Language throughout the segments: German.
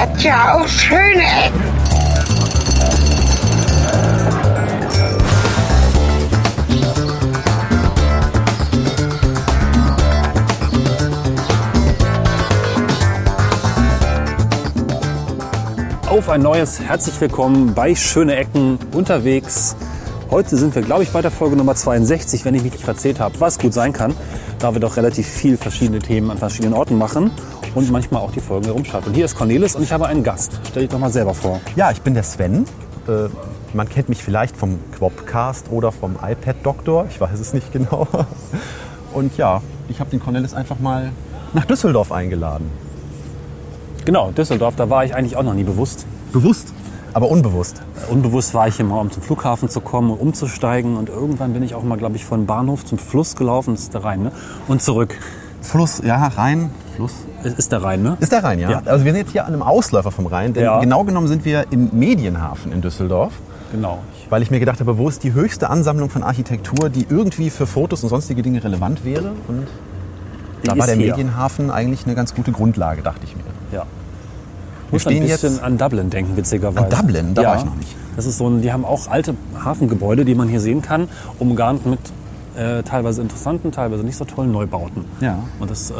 hat ja auch schöne Ecken. Auf ein neues herzlich willkommen bei Schöne Ecken unterwegs. Heute sind wir, glaube ich, bei der Folge Nummer 62, wenn ich mich nicht verzählt habe, was gut sein kann, da wir doch relativ viel verschiedene Themen an verschiedenen Orten machen und manchmal auch die Folgen herumschaffen. Hier ist Cornelis und ich habe einen Gast. Stell dich doch mal selber vor. Ja, ich bin der Sven. Äh, man kennt mich vielleicht vom Quopcast oder vom iPad-Doktor. Ich weiß es nicht genau. Und ja, ich habe den Cornelis einfach mal nach Düsseldorf eingeladen. Genau, Düsseldorf, da war ich eigentlich auch noch nie bewusst. Bewusst, aber unbewusst. Unbewusst war ich hier mal, um zum Flughafen zu kommen und umzusteigen. Und irgendwann bin ich auch mal, glaube ich, von Bahnhof zum Fluss gelaufen. Das ist der Rhein, ne? Und zurück. Fluss, ja, Rhein, Fluss. Ist der Rhein, ne? Ist der Rhein, ja? Ja. Also wir sind jetzt hier an einem Ausläufer vom Rhein, denn Ja. genau genommen sind wir im Medienhafen in Düsseldorf. Genau. Weil ich mir gedacht habe, wo ist die höchste Ansammlung von Architektur, die irgendwie für Fotos und sonstige Dinge relevant wäre? Und da war der hier. Medienhafen eigentlich eine ganz gute Grundlage, dachte ich mir. Ja. Muss ein stehen bisschen jetzt- an Dublin denken, witzigerweise. An Dublin? Da war ich noch nicht. Das ist so ein, die haben auch alte Hafengebäude, die man hier sehen kann, umgarnt mit äh, teilweise interessanten, teilweise nicht so tollen Neubauten. Ja. Und das äh,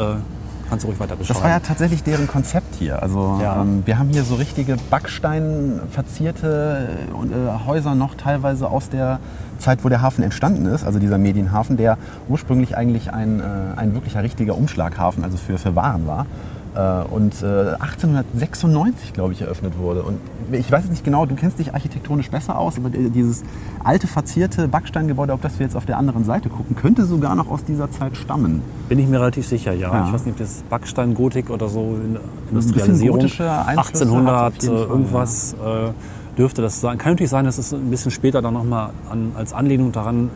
kannst du ruhig weiter beschreiben. Das war ja tatsächlich deren Konzept hier. Also Ja. ähm, wir haben hier so richtige Backstein verzierte äh, Häuser noch teilweise aus der Zeit, wo der Hafen entstanden ist, also dieser Medienhafen, der ursprünglich eigentlich ein, äh, ein wirklicher richtiger Umschlaghafen, also für, für Waren war. Äh, und äh, 1896, glaube ich, eröffnet wurde. Und ich weiß jetzt nicht genau, du kennst dich architektonisch besser aus, aber äh, dieses alte verzierte Backsteingebäude, auf das wir jetzt auf der anderen Seite gucken, könnte sogar noch aus dieser Zeit stammen. Bin ich mir relativ sicher, ja. Ja. Ich weiß nicht, ob das Backstein, Gotik oder so in Industrialisierung. gotische Einflüsse 1800 hat auf jeden äh, Fall, irgendwas äh, dürfte das sein. Kann natürlich sein, dass es ein bisschen später dann nochmal an, als Anlehnung daran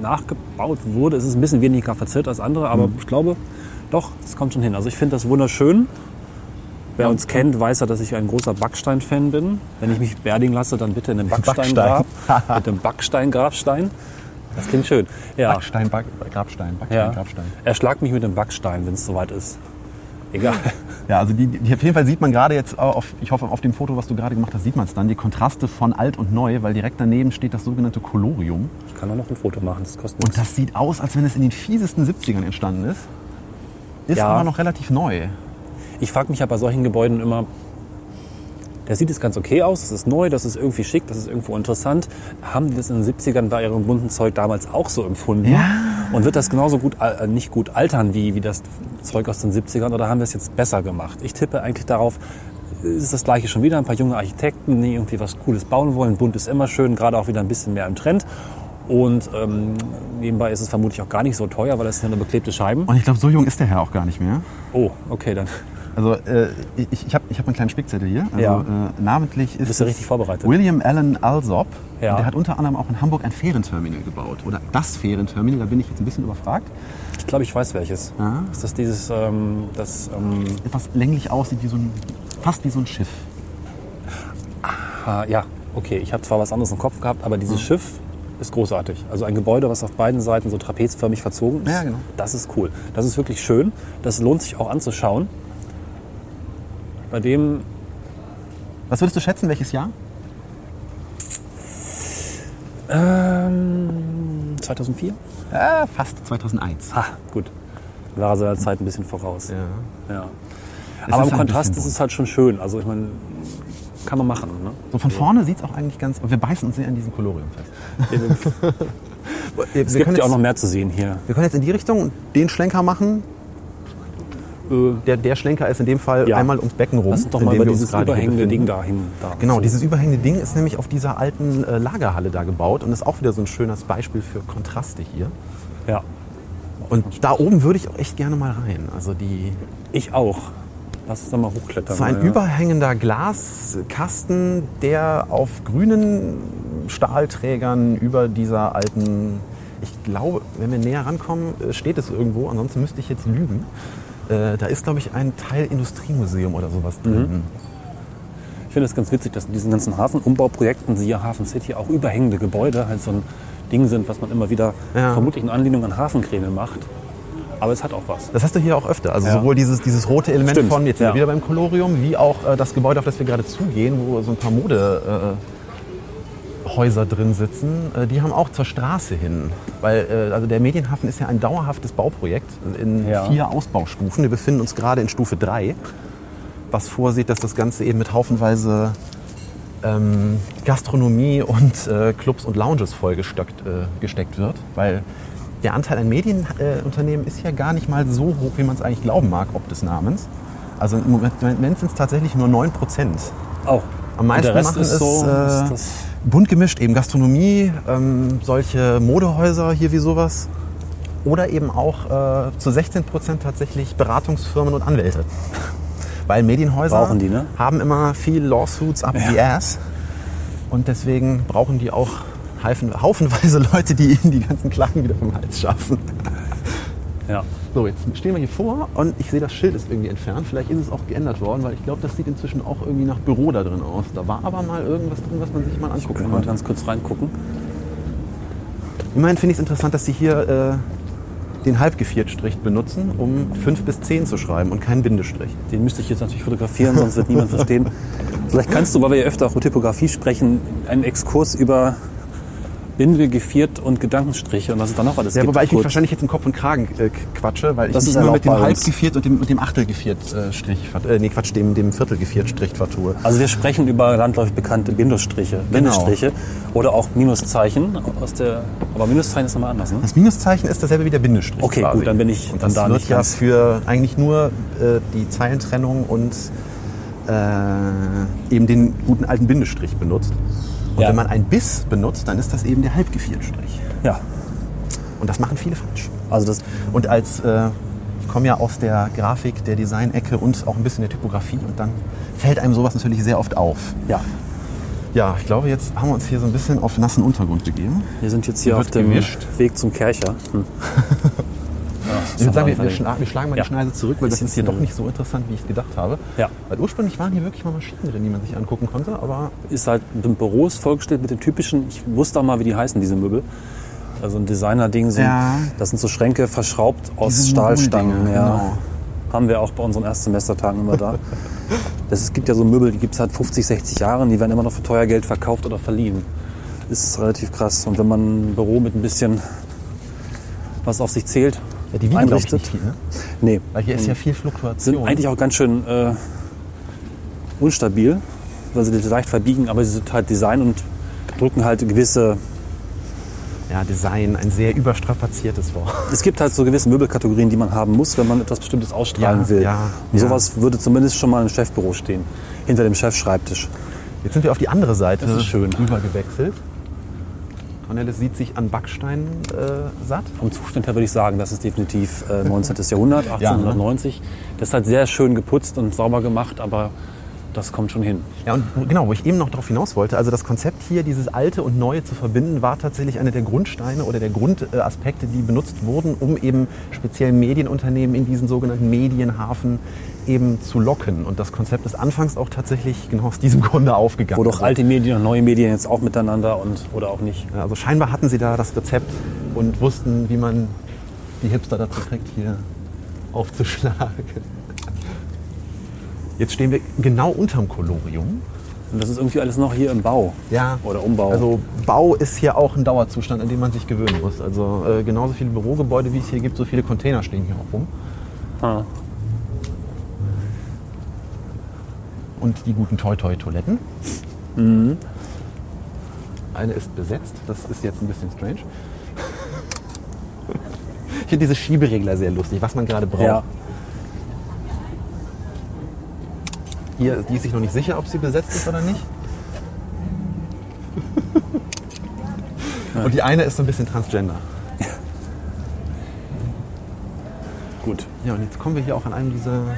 nachgebaut wurde. Es ist ein bisschen weniger verzerrt als andere, Mhm. aber ich glaube, doch, das kommt schon hin. Also ich finde das wunderschön. Wer uns kennt, weiß ja, dass ich ein großer Backstein-Fan bin. Wenn ich mich beerdigen lasse, dann bitte in den Backsteingrab. mit dem Backstein-Grabstein. Das klingt schön. Ja. Backstein, Back, Grabstein, Backstein, Ja. Grabstein. Erschlag mich mit dem Backstein, wenn es soweit ist. Egal. Ja, also die, die, auf jeden Fall sieht man gerade jetzt, auf, ich hoffe auf dem Foto, was du gerade gemacht hast, sieht man es dann, die Kontraste von alt und neu, weil direkt daneben steht das sogenannte Kolorium. Ich kann auch noch ein Foto machen, das kostet Und nichts. das sieht aus, als wenn es in den fiesesten 70ern entstanden ist. Ist Ja. aber noch relativ neu. Ich frage mich ja bei solchen Gebäuden immer, der sieht jetzt ganz okay aus, das ist neu, das ist irgendwie schick, das ist irgendwo interessant. Haben die das in den 70ern bei ihrem bunten Zeug damals auch so empfunden? Ja. Und wird das genauso gut, äh, nicht gut altern wie, wie das Zeug aus den 70ern oder haben wir es jetzt besser gemacht? Ich tippe eigentlich darauf, es ist das gleiche schon wieder, ein paar junge Architekten, die irgendwie was Cooles bauen wollen. Bunt ist immer schön, gerade auch wieder ein bisschen mehr im Trend. Und ähm, nebenbei ist es vermutlich auch gar nicht so teuer, weil das sind ja nur beklebte Scheiben. Und ich glaube, so jung ist der Herr auch gar nicht mehr. Oh, okay, dann Also äh, ich, ich habe ich hab einen kleinen Spickzettel hier. Also, Ja. äh, namentlich ist Bist du richtig vorbereitet? William Allen Alsop. Ja. Der hat unter anderem auch in Hamburg ein Fährenterminal gebaut. Oder das Fährenterminal, da bin ich jetzt ein bisschen überfragt. Ich glaube, ich weiß welches. Ja. Ist das dieses, ähm, das, ähm, Etwas länglich aussieht wie so ein, fast wie so ein Schiff. ah, ja, okay, ich habe zwar was anderes im Kopf gehabt, aber dieses Schiff ist großartig. Also ein Gebäude, was auf beiden Seiten so trapezförmig verzogen ist. Ja, genau. Das ist cool. Das ist wirklich schön. Das lohnt sich auch anzuschauen. Bei dem, Was würdest du schätzen, welches Jahr? ähm, 2004? Äh, fast 2001. Ha, gut. War er seiner Zeit ein bisschen voraus. Ja. Ja. Aber im halt Kontrast ist es halt schon schön. Also ich meine, kann man machen. Ne? So von vorne sieht es auch eigentlich ganz. Wir beißen uns sehr an diesem Kolorium fest. Es gibt ja auch noch mehr zu sehen hier. wir können jetzt in die Richtung und den Schlenker machen. Äh, Der, der Schlenker ist in dem Fall Ja. einmal ums Becken rum. Lass doch mal über wir dieses überhängende Ding dahin. Da Genau, so. dieses überhängende Ding ist nämlich auf dieser alten äh, Lagerhalle da gebaut und ist auch wieder so ein schönes Beispiel für Kontraste hier. Ja, Und da oben würde ich auch echt gerne mal rein. Also die, ich auch. Lass uns da mal hochklettern. so ein Ja. überhängender Glaskasten, der auf grünen Stahlträgern über dieser alten, ich glaube, wenn wir näher rankommen, äh, steht es irgendwo, ansonsten müsste ich jetzt lügen. Äh, da ist, glaube ich, ein Teil Industriemuseum oder sowas Mhm. drin. Ich finde es ganz witzig, dass in diesen ganzen Hafenumbauprojekten, siehe Hafen City, auch überhängende Gebäude halt so ein Ding sind, was man immer wieder Ja. vermutlich in Anlehnung an Hafenkräne macht. Aber es hat auch was. Das hast du hier auch öfter. Also Ja. sowohl dieses, dieses rote Element Stimmt, von, jetzt sind ja. wir wieder beim Kolorium, wie auch äh, das Gebäude, auf das wir gerade zugehen, wo so ein paar Modehäuser äh, drin sitzen, äh, die haben auch zur Straße hin. Weil äh, also der Medienhafen ist ja ein dauerhaftes Bauprojekt in Ja. vier Ausbaustufen. Wir befinden uns gerade in Stufe 3, was vorsieht, dass das Ganze eben mit haufenweise ähm, Gastronomie und äh, Clubs und Lounges vollgesteckt äh, gesteckt wird. Weil der Anteil an Medienunternehmen Unternehmen ist ja gar nicht mal so hoch, wie man es eigentlich glauben mag, ob des Namens. Also im Moment, sind es tatsächlich nur 9 Prozent. Auch. Am meisten Und der Rest machen ist es so, äh, ist bunt gemischt, eben Gastronomie, ähm, solche Modehäuser hier wie sowas. Oder eben auch äh, zu 16 Prozent tatsächlich Beratungsfirmen und Anwälte. Weil Medienhäuser die, ne? haben immer viel Lawsuits up the ass. Und deswegen brauchen die auch haufen, haufenweise Leute, die ihnen die ganzen Klagen wieder vom Hals schaffen. ja. So, jetzt stehen wir hier vor und ich sehe, das Schild ist irgendwie entfernt. Vielleicht ist es auch geändert worden, weil ich glaube, das sieht inzwischen auch irgendwie nach Büro da drin aus. Da war aber mal irgendwas drin, was man sich mal angucken Können wir konnte. ganz kurz reingucken. Immerhin finde ich es interessant, dass Sie hier äh, den Halbgeviertstrich benutzen, um 5 bis 10 zu schreiben und keinen Bindestrich. Den müsste ich jetzt natürlich fotografieren, sonst wird niemand verstehen. Vielleicht kannst du, weil wir ja öfter auch über Typografie sprechen, einen Exkurs über Binde, Geviert und Gedankenstriche und was es da noch alles Ja, gibt. wobei ich mich wahrscheinlich jetzt im Kopf und Kragen äh, quatsche, weil ich Das mich ist nur mit dem. Halbgeviert und dem, und dem Achtelgeviert-Strich, äh, nee Quatsch, dem, dem Viertelgeviert-Strich vertue. Also wir sprechen über landläufig bekannte Bindestriche, Genau. Bindestriche oder auch Minuszeichen aus der, aber Minuszeichen ist nochmal anders, ne? Das Minuszeichen ist dasselbe wie der Bindestrich. Okay, quasi. gut, dann bin ich und dann das da wird nicht ja ganz- für eigentlich nur äh, die Zeilentrennung und äh, eben den guten alten Bindestrich benutzt. Und Ja. wenn man ein Biss benutzt, dann ist das eben der Halbgeviertstrich. Ja, Und das machen viele falsch. also das, Und als äh, ich komme ja aus der Grafik, der Design-Ecke und auch ein bisschen der Typografie und dann fällt einem sowas natürlich sehr oft auf. ja. Ja, ich glaube, jetzt haben wir uns hier so ein bisschen auf nassen Untergrund begeben. Wir sind jetzt hier Hier auf wird dem gewischt. Weg zum Kercher. Hm. Ich würde sagen, wir, wir, schla wir schlagen mal die Schneise zurück, weil das ist hier doch nicht so interessant, wie ich es gedacht habe. Ja. Weil ursprünglich waren hier wirklich mal Maschinen drin, die man sich angucken konnte, aber ist halt ein Büro ist vollgestellt mit den typischen, ich wusste auch mal, wie die heißen, diese Möbel. Also ein Designer-Ding sind, Ja. das sind so Schränke verschraubt aus Diese Stahlstangen. Ja. genau. Haben wir auch bei unseren Erstsemestertagen immer da. Das, es gibt ja so Möbel, die gibt es seit 50, 60 Jahren, die werden immer noch für teuer Geld verkauft oder verliehen. Ist relativ krass. Und wenn man ein Büro mit ein bisschen was auf sich zählt, ja, die wiegen, glaube ich, einrichtet. nicht viel. Ne? Nee. Weil hier ist ja viel sind Fluktuation. eigentlich auch ganz schön äh, unstabil, weil sie leicht verbiegen, aber sie sind halt Design und drücken halt gewisse. ja, Design, ein sehr überstrapaziertes Wort. Es gibt halt so gewisse Möbelkategorien, die man haben muss, wenn man etwas Bestimmtes ausstrahlen Ja, will. ja, und ja. sowas würde zumindest schon mal im Chefbüro stehen, hinter dem Chefschreibtisch. Jetzt sind wir auf die andere Seite Das ist schön. rüber gewechselt. Cornelis sieht sich an Backstein äh, satt. Vom Zustand her würde ich sagen, das ist definitiv äh, 19. Jahrhundert, ne? 1890. Das ist halt sehr schön geputzt und sauber gemacht, aber das kommt schon hin. Ja, und genau, wo ich eben noch darauf hinaus wollte, also das Konzept hier, dieses Alte und Neue zu verbinden, war tatsächlich einer der Grundsteine oder der Grundaspekte, die benutzt wurden, um eben speziell Medienunternehmen in diesen sogenannten Medienhafen eben zu locken. Und das Konzept ist anfangs auch tatsächlich genau aus diesem Grunde aufgegangen. Wo doch Also- alte Medien und neue Medien jetzt auch miteinander und oder auch nicht. Also scheinbar hatten sie da das Rezept und wussten, wie man die Hipster dazu kriegt, hier aufzuschlagen. Jetzt stehen wir genau unterm Kolorium. Und das ist irgendwie alles noch hier im Bau. Ja. Oder Umbau. Also Bau ist hier auch ein Dauerzustand, an den man sich gewöhnen muss. Also äh, genauso viele Bürogebäude, wie es hier gibt, so viele Container stehen hier auch rum. Ah. Und die guten Toi-Toi-Toiletten. Mhm. Eine ist besetzt, das ist jetzt ein bisschen strange. Ich finde diese Schieberegler sehr lustig, was man gerade braucht. Ja. Hier, die ist sich noch nicht sicher, ob sie besetzt ist oder nicht. Und die eine ist so ein bisschen transgender. Gut. Ja, und jetzt kommen wir hier auch an einem dieser, ja,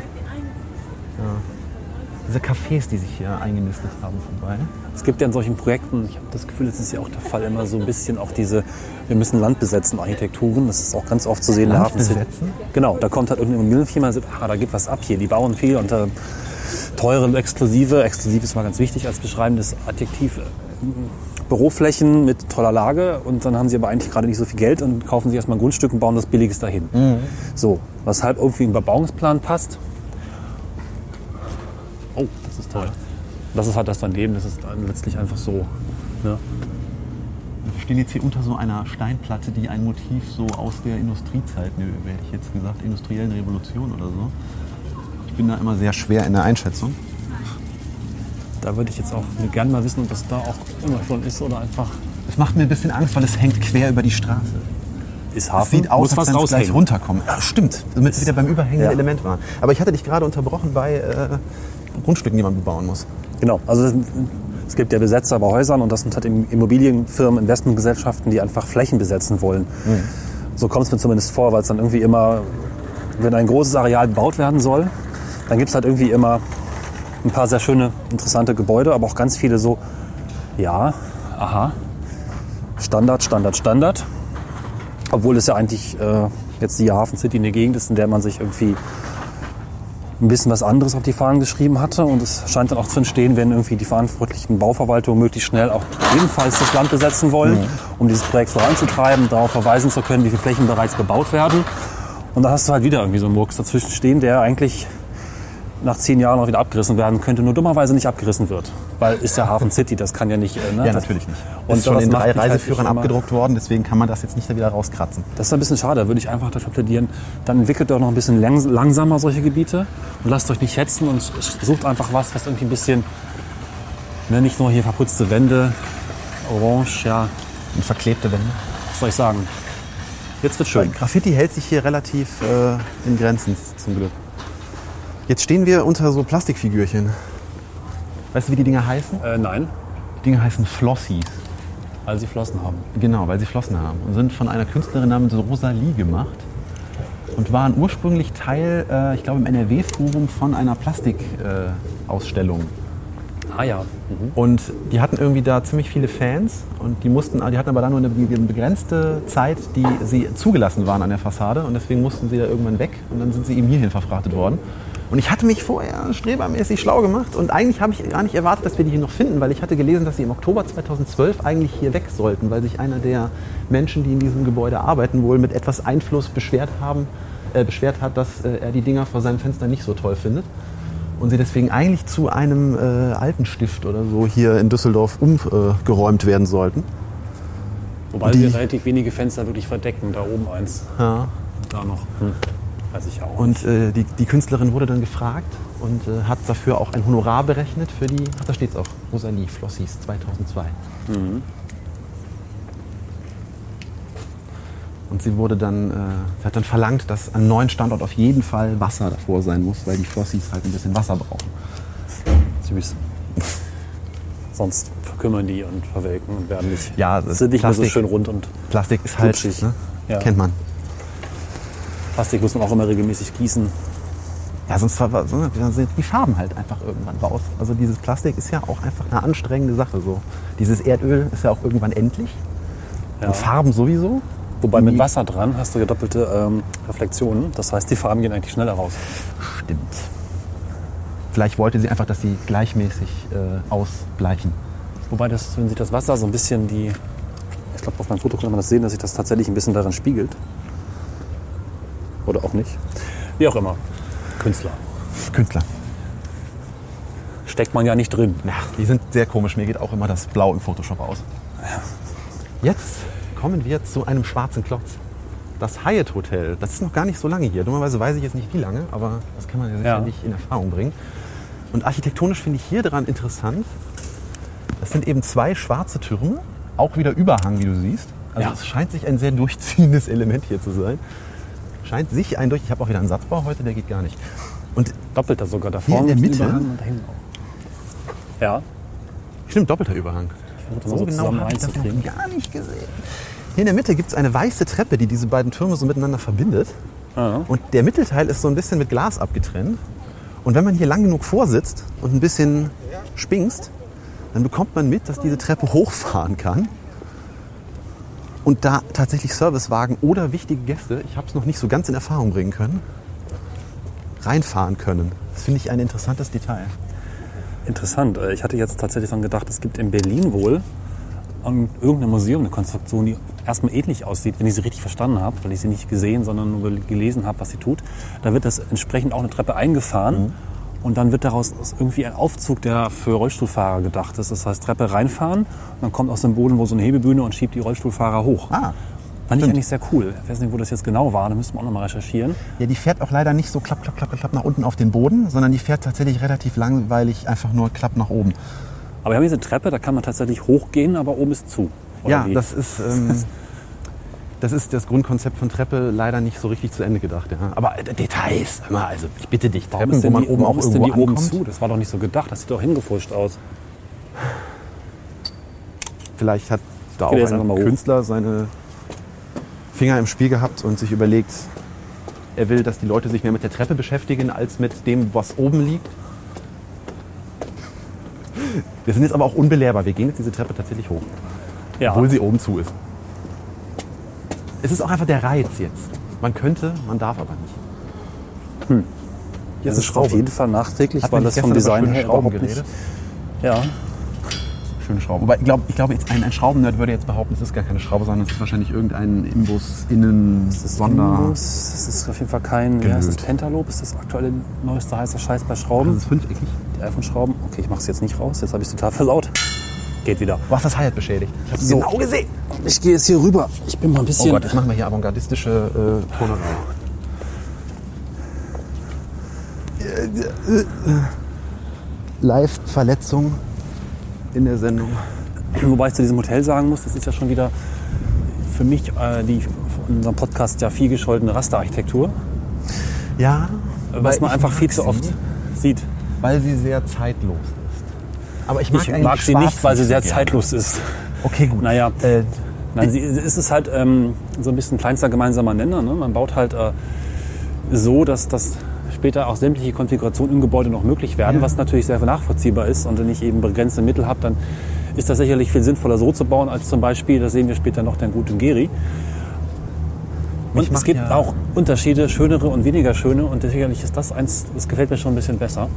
diese Cafés, die sich hier eingenistet haben, vorbei. Es gibt ja in solchen Projekten, ich habe das Gefühl, das ist ja auch der Fall, immer so ein bisschen auch diese, wir müssen Land besetzen, Architekturen. Das ist auch ganz oft zu sehen. in der Land besetzen? Genau, da kommt halt irgendeine Immobilienfirma und sagt, ah, da geht was ab hier, die bauen viel und äh, teure, exklusive, exklusiv ist mal ganz wichtig als beschreibendes Adjektiv. äh, Büroflächen mit toller Lage und dann haben sie aber eigentlich gerade nicht so viel Geld und kaufen sich erstmal ein Grundstück und bauen das Billiges dahin. So, weshalb irgendwie ein Bebauungsplan passt. Das ist toll. Das ist halt das daneben, das ist dann letztlich einfach so. Ne? Wir stehen jetzt hier unter so einer Steinplatte, die ein Motiv so aus der Industriezeit, ne, hätte ich jetzt gesagt, industriellen Revolution oder so. Ich bin da immer sehr schwer in der Einschätzung. Da würde ich jetzt auch gerne mal wissen, ob das da auch immer schon ist oder einfach Es macht mir ein bisschen Angst, weil es hängt quer über die Straße. ist Es Hafen. sieht aus, Muss als was wenn es gleich runterkommt. Ja, stimmt, damit wir wieder beim überhängenden Ja. Element waren. Aber ich hatte dich gerade unterbrochen bei äh, Grundstücken, die man bebauen muss. Genau, also es- gibt ja Besetzer bei Häusern und das sind halt Immobilienfirmen, Investmentgesellschaften, die einfach Flächen besetzen wollen. So kommt es mir zumindest vor, weil es dann irgendwie immer, wenn ein großes Areal bebaut werden soll, dann gibt es halt irgendwie immer ein paar sehr schöne, interessante Gebäude, aber auch ganz viele so, ja, aha, Standard, Standard, Standard. Obwohl es ja eigentlich äh, jetzt die Hafen City eine Gegend ist, in der man sich irgendwie ein bisschen was anderes auf die Fahnen geschrieben hatte. Und es scheint dann auch zu entstehen, wenn irgendwie die verantwortlichen Bauverwaltungen möglichst schnell auch ebenfalls das Land besetzen wollen, um dieses Projekt voranzutreiben, darauf verweisen zu können, wie viele Flächen bereits bebaut werden. Und da hast du halt wieder irgendwie so einen Murks dazwischen stehen, der eigentlich nach zehn Jahren auch wieder abgerissen werden könnte, nur dummerweise nicht abgerissen wird. Weil ist ja Hafen City, das kann ja nicht. äh, Ne? Ja, natürlich nicht. Und ist schon in drei halt Reiseführern immer- abgedruckt worden, deswegen kann man das jetzt nicht da wieder rauskratzen. Das ist ein bisschen schade, da würde ich einfach dafür plädieren. Dann entwickelt doch noch ein bisschen langs langsamer solche Gebiete und lasst euch nicht hetzen und sucht einfach was, was irgendwie ein bisschen, ne, nicht nur hier verputzte Wände, orange, ja, Und verklebte Wände. was soll ich sagen. Jetzt wird schön. Graffiti hält sich hier relativ äh, in Grenzen, zum Glück. Jetzt stehen wir unter so Plastikfigürchen. Weißt du, wie die Dinger heißen? Äh, nein, Die Dinger heißen Flossies. weil sie Flossen haben. Genau, weil sie Flossen haben. Und sind von einer Künstlerin namens Rosalie gemacht. Und waren ursprünglich Teil, äh, ich glaube, im NRW-Forum von einer Plastikausstellung. Äh. Ah ja. Und die hatten irgendwie da ziemlich viele Fans und die mussten, die hatten aber dann nur eine begrenzte Zeit, die sie zugelassen waren an der Fassade und deswegen mussten sie da irgendwann weg und dann sind sie eben hierhin verfrachtet worden. Und ich hatte mich vorher strebermäßig schlau gemacht und eigentlich habe ich gar nicht erwartet, dass wir die hier noch finden, weil ich hatte gelesen, dass sie im Oktober 2012 eigentlich hier weg sollten, weil sich einer der Menschen, die in diesem Gebäude arbeiten, wohl mit etwas Einfluss beschwert haben, äh, beschwert hat, dass äh, er die Dinger vor seinem Fenster nicht so toll findet und sie deswegen eigentlich zu einem äh, Altenstift oder so hier in Düsseldorf umgeräumt werden sollten. Wobei Die- wir relativ wenige Fenster wirklich verdecken. Da oben eins, Ja. da noch. Hm. Weiß ich auch. Und äh, die, die Künstlerin wurde dann gefragt und äh, hat dafür auch ein Honorar berechnet für die, ach da steht es auch, Rosalie Flossis 2002. Und sie wurde dann, äh, sie hat dann verlangt, dass an neuen Standort auf jeden Fall Wasser davor sein muss, weil die Flossis halt ein bisschen Wasser brauchen. süß. Sonst verkümmern die und verwelken und werden nicht, Ja, das sind nicht mehr so Plastik- schön rund und Plastik ist halt, ne? Ja. kennt man. Plastik muss man auch immer regelmäßig gießen. Ja, sonst ver- so, dann sind die Farben halt einfach irgendwann raus. Also dieses Plastik ist ja auch einfach eine anstrengende Sache. So. Dieses Erdöl ist ja auch irgendwann endlich. Ja. Und Farben sowieso. Wobei mit Wasser dran hast du ja doppelte ähm, Reflexionen. Das heißt, die Farben gehen eigentlich schneller raus. Stimmt. Vielleicht wollte sie einfach, dass sie gleichmäßig äh, ausbleichen. Wobei, das, wenn sich das Wasser so ein bisschen die. Ich glaube, auf meinem Foto kann man das sehen, dass sich das tatsächlich ein bisschen darin spiegelt. Oder auch nicht. Wie auch immer. Künstler. Künstler. Steckt man ja nicht drin. Ja, die sind sehr komisch. Mir geht auch immer das Blau im Photoshop aus. Jetzt kommen wir zu einem schwarzen Klotz. Das Hyatt Hotel. Das ist noch gar nicht so lange hier. Dummerweise weiß ich jetzt nicht wie lange, aber das kann man ja sicherlich in Erfahrung bringen. Und architektonisch finde ich hier dran interessant. Das sind eben zwei schwarze Türme, auch wieder Überhang, wie du siehst. Also Ja. es scheint sich ein sehr durchziehendes Element hier zu sein. Scheint sich ein durch. Ich habe auch wieder einen Satzbau heute, der geht gar nicht. Und Doppelter sogar. Da Hier in der Mitte? Ja. stimmt, doppelter Überhang. So so genau habe ich das noch gar nicht gesehen. Hier in der Mitte gibt es eine weiße Treppe, die diese beiden Türme so miteinander verbindet. Ja. Und der Mittelteil ist so ein bisschen mit Glas abgetrennt. Und wenn man hier lang genug vorsitzt und ein bisschen spingst, dann bekommt man mit, dass diese Treppe hochfahren kann. Und da tatsächlich Servicewagen oder wichtige Gäste, ich habe es noch nicht so ganz in Erfahrung bringen können, reinfahren können. Das finde ich ein interessantes Detail. Interessant. Äh, Ich hatte jetzt tatsächlich dran gedacht, es gibt in Berlin wohl an irgendeinem Museum eine Konstruktion, die erstmal ähnlich aussieht, wenn ich sie richtig verstanden habe, weil ich sie nicht gesehen, sondern nur gelesen habe, was sie tut. Da wird das entsprechend auch eine Treppe eingefahren. Mhm. Und dann wird daraus irgendwie ein Aufzug, der für Rollstuhlfahrer gedacht ist. Das heißt, Treppe reinfahren, dann kommt aus dem Boden wo so eine Hebebühne und schiebt die Rollstuhlfahrer hoch. Ah, Fand ich eigentlich sehr cool. Ich weiß nicht, wo das jetzt genau war, da müssen wir auch nochmal recherchieren. Ja, die fährt auch leider nicht so klapp, klapp, klapp, klapp nach unten auf den Boden, sondern die fährt tatsächlich relativ langweilig einfach nur klapp nach oben. Aber wir haben diese Treppe, da kann man tatsächlich hochgehen, aber oben ist zu. Ja, wie? das ist, ähm, das ist das Grundkonzept von Treppe leider nicht so richtig zu Ende gedacht. Ja. Aber äh, Details, hör mal, also ich bitte dich, Warum Treppen, ist wo man die, oben auch warum ist irgendwo die oben zu? Das war doch nicht so gedacht. Das sieht doch hingefuscht aus. Vielleicht hat da auch ein hoch. Künstler seine Finger im Spiel gehabt und sich überlegt, er will, dass die Leute sich mehr mit der Treppe beschäftigen als mit dem, was oben liegt. Wir sind jetzt aber auch unbelehrbar. Wir gehen jetzt diese Treppe tatsächlich hoch, Ja. obwohl sie oben zu ist. Es ist auch einfach der Reiz jetzt. Man könnte, man darf aber nicht. Hm. das ist auf jeden Fall nachträglich, Hat weil das nicht vom Design her Schrauben überhaupt nicht. geredet? Ja. Schöne Schrauben. Aber ich glaube, ich jetzt ein, ein Schraubennerd würde jetzt behaupten, es ist gar keine Schraube, sondern es ist wahrscheinlich irgendein Imbus innen Das ist Sonder. Imbus, Das ist auf jeden Fall kein. Heißt das? Gelöt. Pentalob ist das aktuelle neueste heiße Scheiß bei Das Schrauben. ist fünfeckig. Die iPhone-Schrauben. Okay, ich mache es jetzt nicht raus. Jetzt habe ich es total versaut. Geht wieder. Du hast das Hi-Hat beschädigt. Ich habe So. genau gesehen. Ich gehe jetzt hier rüber. Ich bin mal ein Oh bisschen. Gott, jetzt machen wir hier avantgardistische äh, Tonerei. Live-Verletzung in der Sendung. Wobei ich zu diesem Hotel sagen muss, das ist ja schon wieder für mich äh, die in unserem Podcast ja viel gescholtene Rasterarchitektur, Ja, was man ich einfach viel zu oft sieht. Weil sie sehr zeitlos ist. Aber ich mag, Ich mag sie nicht, weil sie sehr gerne. zeitlos ist. Okay, gut. Naja, Äh, Nein, sie, es ist halt ähm, so ein bisschen kleinster gemeinsamer Nenner. Ne? Man baut halt äh, so, dass das später auch sämtliche Konfigurationen im Gebäude noch möglich werden, Ja. was natürlich sehr nachvollziehbar ist. Und wenn ich eben begrenzte Mittel habe, dann ist das sicherlich viel sinnvoller so zu bauen, als zum Beispiel, das sehen wir später noch, den guten Geri. Und es gibt ja- auch Unterschiede, schönere und weniger schöne. Und sicherlich ist das eins, das gefällt mir schon ein bisschen besser.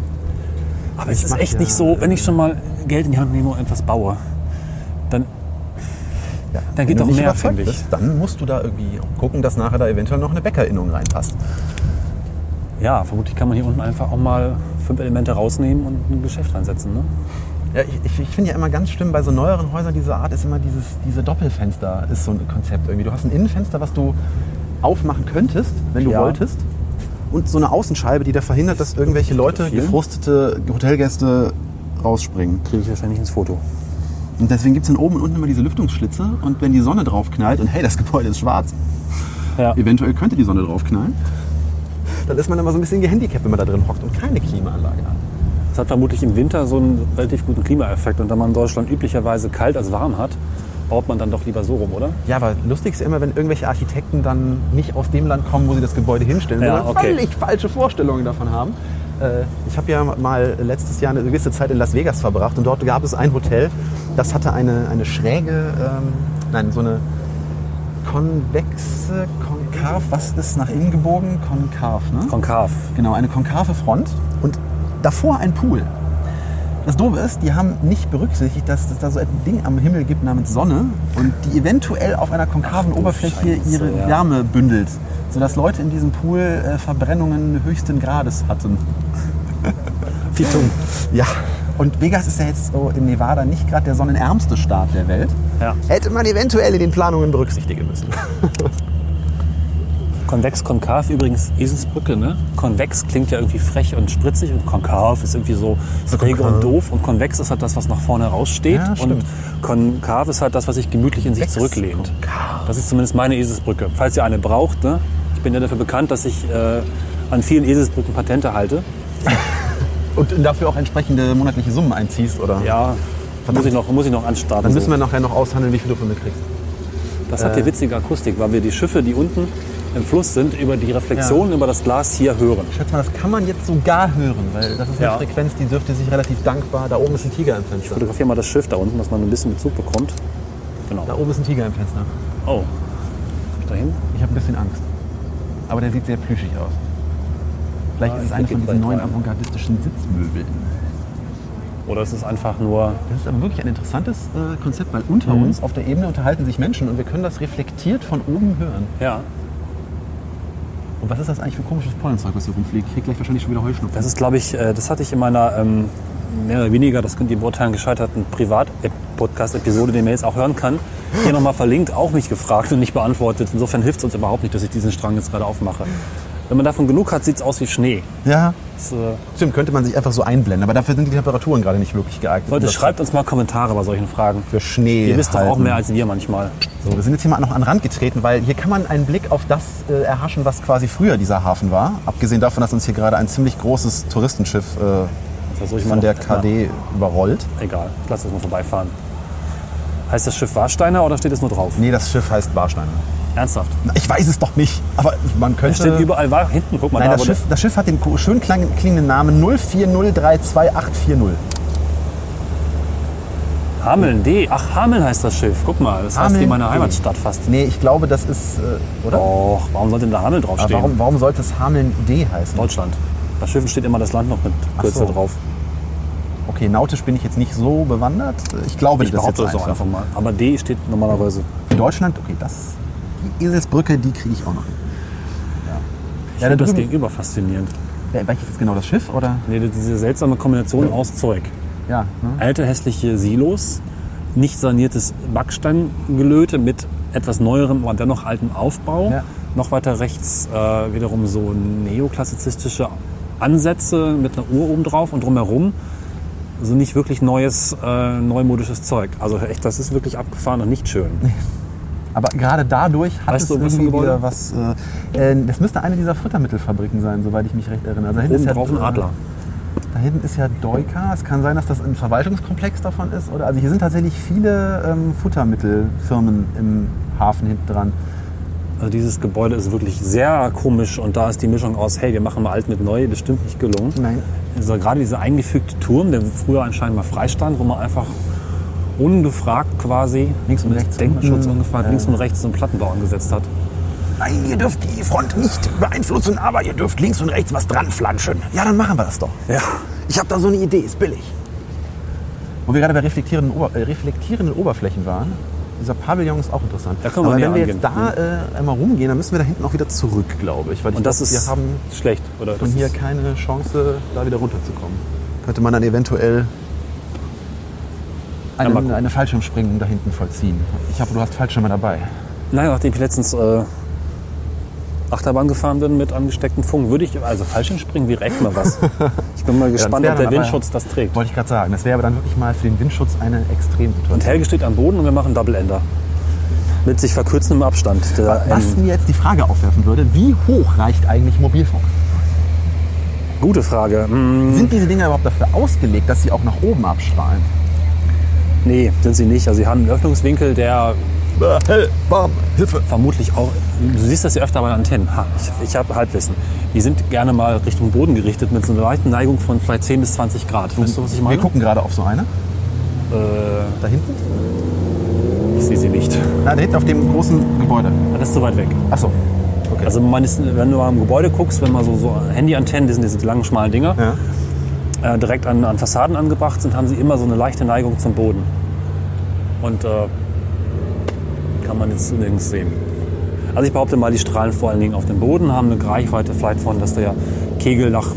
Aber es ist echt ja- nicht so, wenn ich schon mal Geld in die Hand nehme und etwas baue, dann ja, dann geht doch mehr, finde ich. Dann musst du da irgendwie gucken, dass nachher da eventuell noch eine Bäckerinnung reinpasst. Ja, vermutlich kann man hier unten einfach auch mal fünf Elemente rausnehmen und ein Geschäft reinsetzen. Ne? Ja, ich, ich, ich finde ja immer ganz schlimm bei so neueren Häusern dieser Art ist immer dieses diese Doppelfenster ist so ein Konzept irgendwie. Du hast ein Innenfenster, was du aufmachen könntest, wenn du Ja. wolltest. Und so eine Außenscheibe, die da verhindert, dass irgendwelche Leute, gefrustete Hotelgäste rausspringen. Kriege ich wahrscheinlich ins Foto. Und deswegen gibt es dann oben und unten immer diese Lüftungsschlitze. Und wenn die Sonne drauf knallt und hey, das Gebäude ist schwarz, Ja. eventuell könnte die Sonne drauf knallen, dann ist man immer so ein bisschen gehandicapt, wenn man da drin hockt und keine Klimaanlage hat. Das hat vermutlich im Winter so einen relativ guten Klimaeffekt. Und da man in Deutschland üblicherweise kalt als warm hat, baut man dann doch lieber so rum, oder? Ja, aber lustig ist ja immer, wenn irgendwelche Architekten dann nicht aus dem Land kommen, wo sie das Gebäude hinstellen, Ja, sondern okay. völlig falsche Vorstellungen davon haben. Äh, Ich habe ja mal letztes Jahr eine gewisse Zeit in Las Vegas verbracht und dort gab es ein Hotel, das hatte eine, eine schräge, ähm, nein, so eine konvexe, konkav, was ist nach innen gebogen? Konkav, ne? Konkav. Genau, eine konkave Front und davor ein Pool. Das Doofe ist, die haben nicht berücksichtigt, dass es da so ein Ding am Himmel gibt namens Sonne und die eventuell auf einer konkaven Ach Oberfläche Scheiße, ihre ja. Wärme bündelt, sodass Leute in diesem Pool äh, Verbrennungen höchsten Grades hatten. Wie dumm. Ja, und Vegas ist ja jetzt so in Nevada nicht gerade der sonnenärmste Staat der Welt. Ja. Hätte man eventuell in den Planungen berücksichtigen müssen. Konvex, konkav übrigens Eselsbrücke, ne? Konvex klingt ja irgendwie frech und spritzig und konkav ist irgendwie so träge und doof. Und konvex ist halt das, was nach vorne raussteht. Ja, und konkav ist halt das, was sich gemütlich in sich Konvex, zurücklehnt. konkav. Das ist zumindest meine Eselsbrücke. Falls ihr eine braucht, ne? Ich bin ja dafür bekannt, dass ich äh, an vielen Eselsbrücken Patente halte. Und dafür auch entsprechende monatliche Summen einziehst, oder? Ja, muss ich, noch, muss ich noch anstarten. Dann so. müssen wir nachher noch aushandeln, wie viel du von mir kriegst. Das hat hier witzige Akustik, weil wir die Schiffe, die unten im Fluss sind, über die Reflexion, über das Glas hier hören. Ich schätze mal, das kann man jetzt sogar hören, weil das ist eine Ja. Frequenz, die dürfte sich relativ dankbar. Da oben ist ein Tiger im Fenster. Fotografiere mal das Schiff da unten, dass man ein bisschen Bezug bekommt. Genau. Da oben ist ein Tiger im Fenster. Oh. Dahin? Ich habe ein bisschen Angst. Aber der sieht sehr plüschig aus. Vielleicht Ah, ist es ich eine geh von diesen neuen rein. avantgardistischen Sitzmöbeln. Oder ist es einfach nur. Das ist aber wirklich ein interessantes äh, Konzept, weil unter Mhm. uns auf der Ebene unterhalten sich Menschen und wir können das reflektiert von oben hören. Ja. Und was ist das eigentlich für komisches Pollenzeug, was hier rumfliegt? Ich krieg gleich wahrscheinlich schon wieder Heuschnupfen. Das ist, glaube ich, äh, das hatte ich in meiner ähm, mehr oder weniger, das könnt ihr beurteilen, gescheiterten Privat-Podcast-Episode, die man jetzt auch hören kann, hier nochmal verlinkt, auch mich gefragt und nicht beantwortet. Insofern hilft es uns überhaupt nicht, dass ich diesen Strang jetzt gerade aufmache. Wenn man davon genug hat, sieht es aus wie Schnee. Ja, Das, äh, stimmt, könnte man sich einfach so einblenden. Aber dafür sind die Temperaturen gerade nicht wirklich geeignet. Leute, schreibt uns mal Kommentare bei solchen Fragen. für Schnee. Ihr wisst doch auch mehr als wir manchmal. So, wir sind jetzt hier mal noch an den Rand getreten, weil hier kann man einen Blick auf das äh, erhaschen, was quasi früher dieser Hafen war. Abgesehen davon, dass uns hier gerade ein ziemlich großes Touristenschiff äh, von der KD überrollt. Egal, ich lasse das mal vorbeifahren. Heißt das Schiff Warsteiner oder steht es nur drauf? Nee, das Schiff heißt Warsteiner. Ernsthaft? Na, Ich weiß es doch nicht, aber man Es könnte... steht überall War hinten, guck mal Nein, da. das Schiff, das Schiff hat den schön klingenden Namen 04032840. der- Hameln, D. Ach, Hameln heißt das Schiff. Guck mal, das heißt Hameln, wie meine D. Heimatstadt fast. Nee, ich glaube, das ist... Äh, oder? Och, warum sollte denn da Hameln Aber draufstehen? warum, warum sollte es Hameln D heißen? Deutschland. Bei Schiffen steht immer das Land noch mit Kürzel so. drauf. Okay, nautisch bin ich jetzt nicht so bewandert. Ich glaube Ich das jetzt behaupte das auch einfach. einfach mal. Aber D steht normalerweise. Für Deutschland, okay, das... Die Eselsbrücke, die kriege ich auch noch hin. Ich Ja, finde da das gegenüber faszinierend. Wel- Welches ist genau das Schiff, oder? Nee, diese seltsame Kombination aus Zeug. Ja, ne? Alte, hässliche Silos, nicht saniertes Backsteingelöte mit etwas neuerem, aber dennoch altem Aufbau. Ja. Noch weiter rechts äh, wiederum so neoklassizistische Ansätze mit einer Uhr oben drauf und drumherum so nicht wirklich neues, äh, neumodisches Zeug. Also echt, das ist wirklich abgefahren und nicht schön. Aber gerade dadurch hat Weißt es du, was irgendwie Gebäude? wieder was... Äh, äh, das müsste eine dieser Futtermittelfabriken sein, soweit ich mich recht erinnere. Also da hinten Oben ist ja, drauf ein äh, Adler. Da hinten ist ja Deuka. Es kann sein, dass das ein Verwaltungskomplex davon ist. Oder? Also hier sind tatsächlich viele ähm, Futtermittelfirmen im Hafen hinten dran. Also dieses Gebäude ist wirklich sehr komisch und da ist die Mischung aus, hey, wir machen mal alt mit neu, bestimmt nicht gelungen. Nein. Also gerade dieser eingefügte Turm, der früher anscheinend mal freistand, wo man einfach ungefragt quasi Links und rechts Denkmalschutz unten, ungefragt äh, links und rechts so einen Plattenbau angesetzt hat. Nein, ihr dürft die Front nicht beeinflussen, aber ihr dürft links und rechts was dran flanschen. Ja, dann machen wir das doch. Ja. Ich habe da so eine Idee, ist billig. Wo wir gerade bei reflektierenden, Ober äh, reflektierenden Oberflächen waren, dieser Pavillon ist auch interessant. Da können wir Aber wenn wir jetzt rangehen. da äh, einmal rumgehen, dann müssen wir da hinten auch wieder zurück, glaube ich. Weil ich Und das glaub, ist wir haben schlecht, oder? von hier keine Chance, da wieder runterzukommen. Könnte man dann eventuell mal eine, Fallschirmspringen da hinten vollziehen. Ich hoffe, du hast Fallschirme dabei. naja, nachdem ich letztens äh, Achterbahn gefahren bin mit angestecktem Funk, würde ich, also Fallschirmspringen wäre echt mal was. Ich bin mal gespannt, wäre ob der Windschutz das trägt. Wollte ich gerade sagen. Das wäre aber dann wirklich mal für den Windschutz eine Und Extremsituation. Helge steht am Boden und wir machen Double Ender. Mit sich verkürzendem Abstand. Was mir jetzt die Frage aufwerfen würde, wie hoch reicht eigentlich Mobilfunk? gute Frage. Hm, Sind diese Dinger überhaupt dafür ausgelegt, dass sie auch nach oben abstrahlen? nee, sind sie nicht. Also sie haben einen Öffnungswinkel, der Hilfe. vermutlich auch. Du siehst das ja öfter bei Antennen. Ha, ich, ich habe Halbwissen. Die sind gerne mal Richtung Boden gerichtet mit so einer leichten Neigung von vielleicht 10 bis 20 Grad. Weißt du, was ich Wir meine? gucken gerade auf so eine. Äh, Da hinten? ich sehe sie nicht. Nein, da hinten auf dem großen Gebäude. Das ist zu weit weg. Achso. Okay. Also man ist, wenn du mal im Gebäude guckst, wenn mal so, so Handyantennen, die sind diese langen, schmalen Dinger, ja. äh, direkt an, an Fassaden angebracht sind, haben sie immer so eine leichte Neigung zum Boden. Und äh, kann man jetzt nirgends sehen. Also ich behaupte mal, die strahlen vor allen Dingen auf den Boden, haben eine Reichweite vielleicht von, dass der Kegel nach,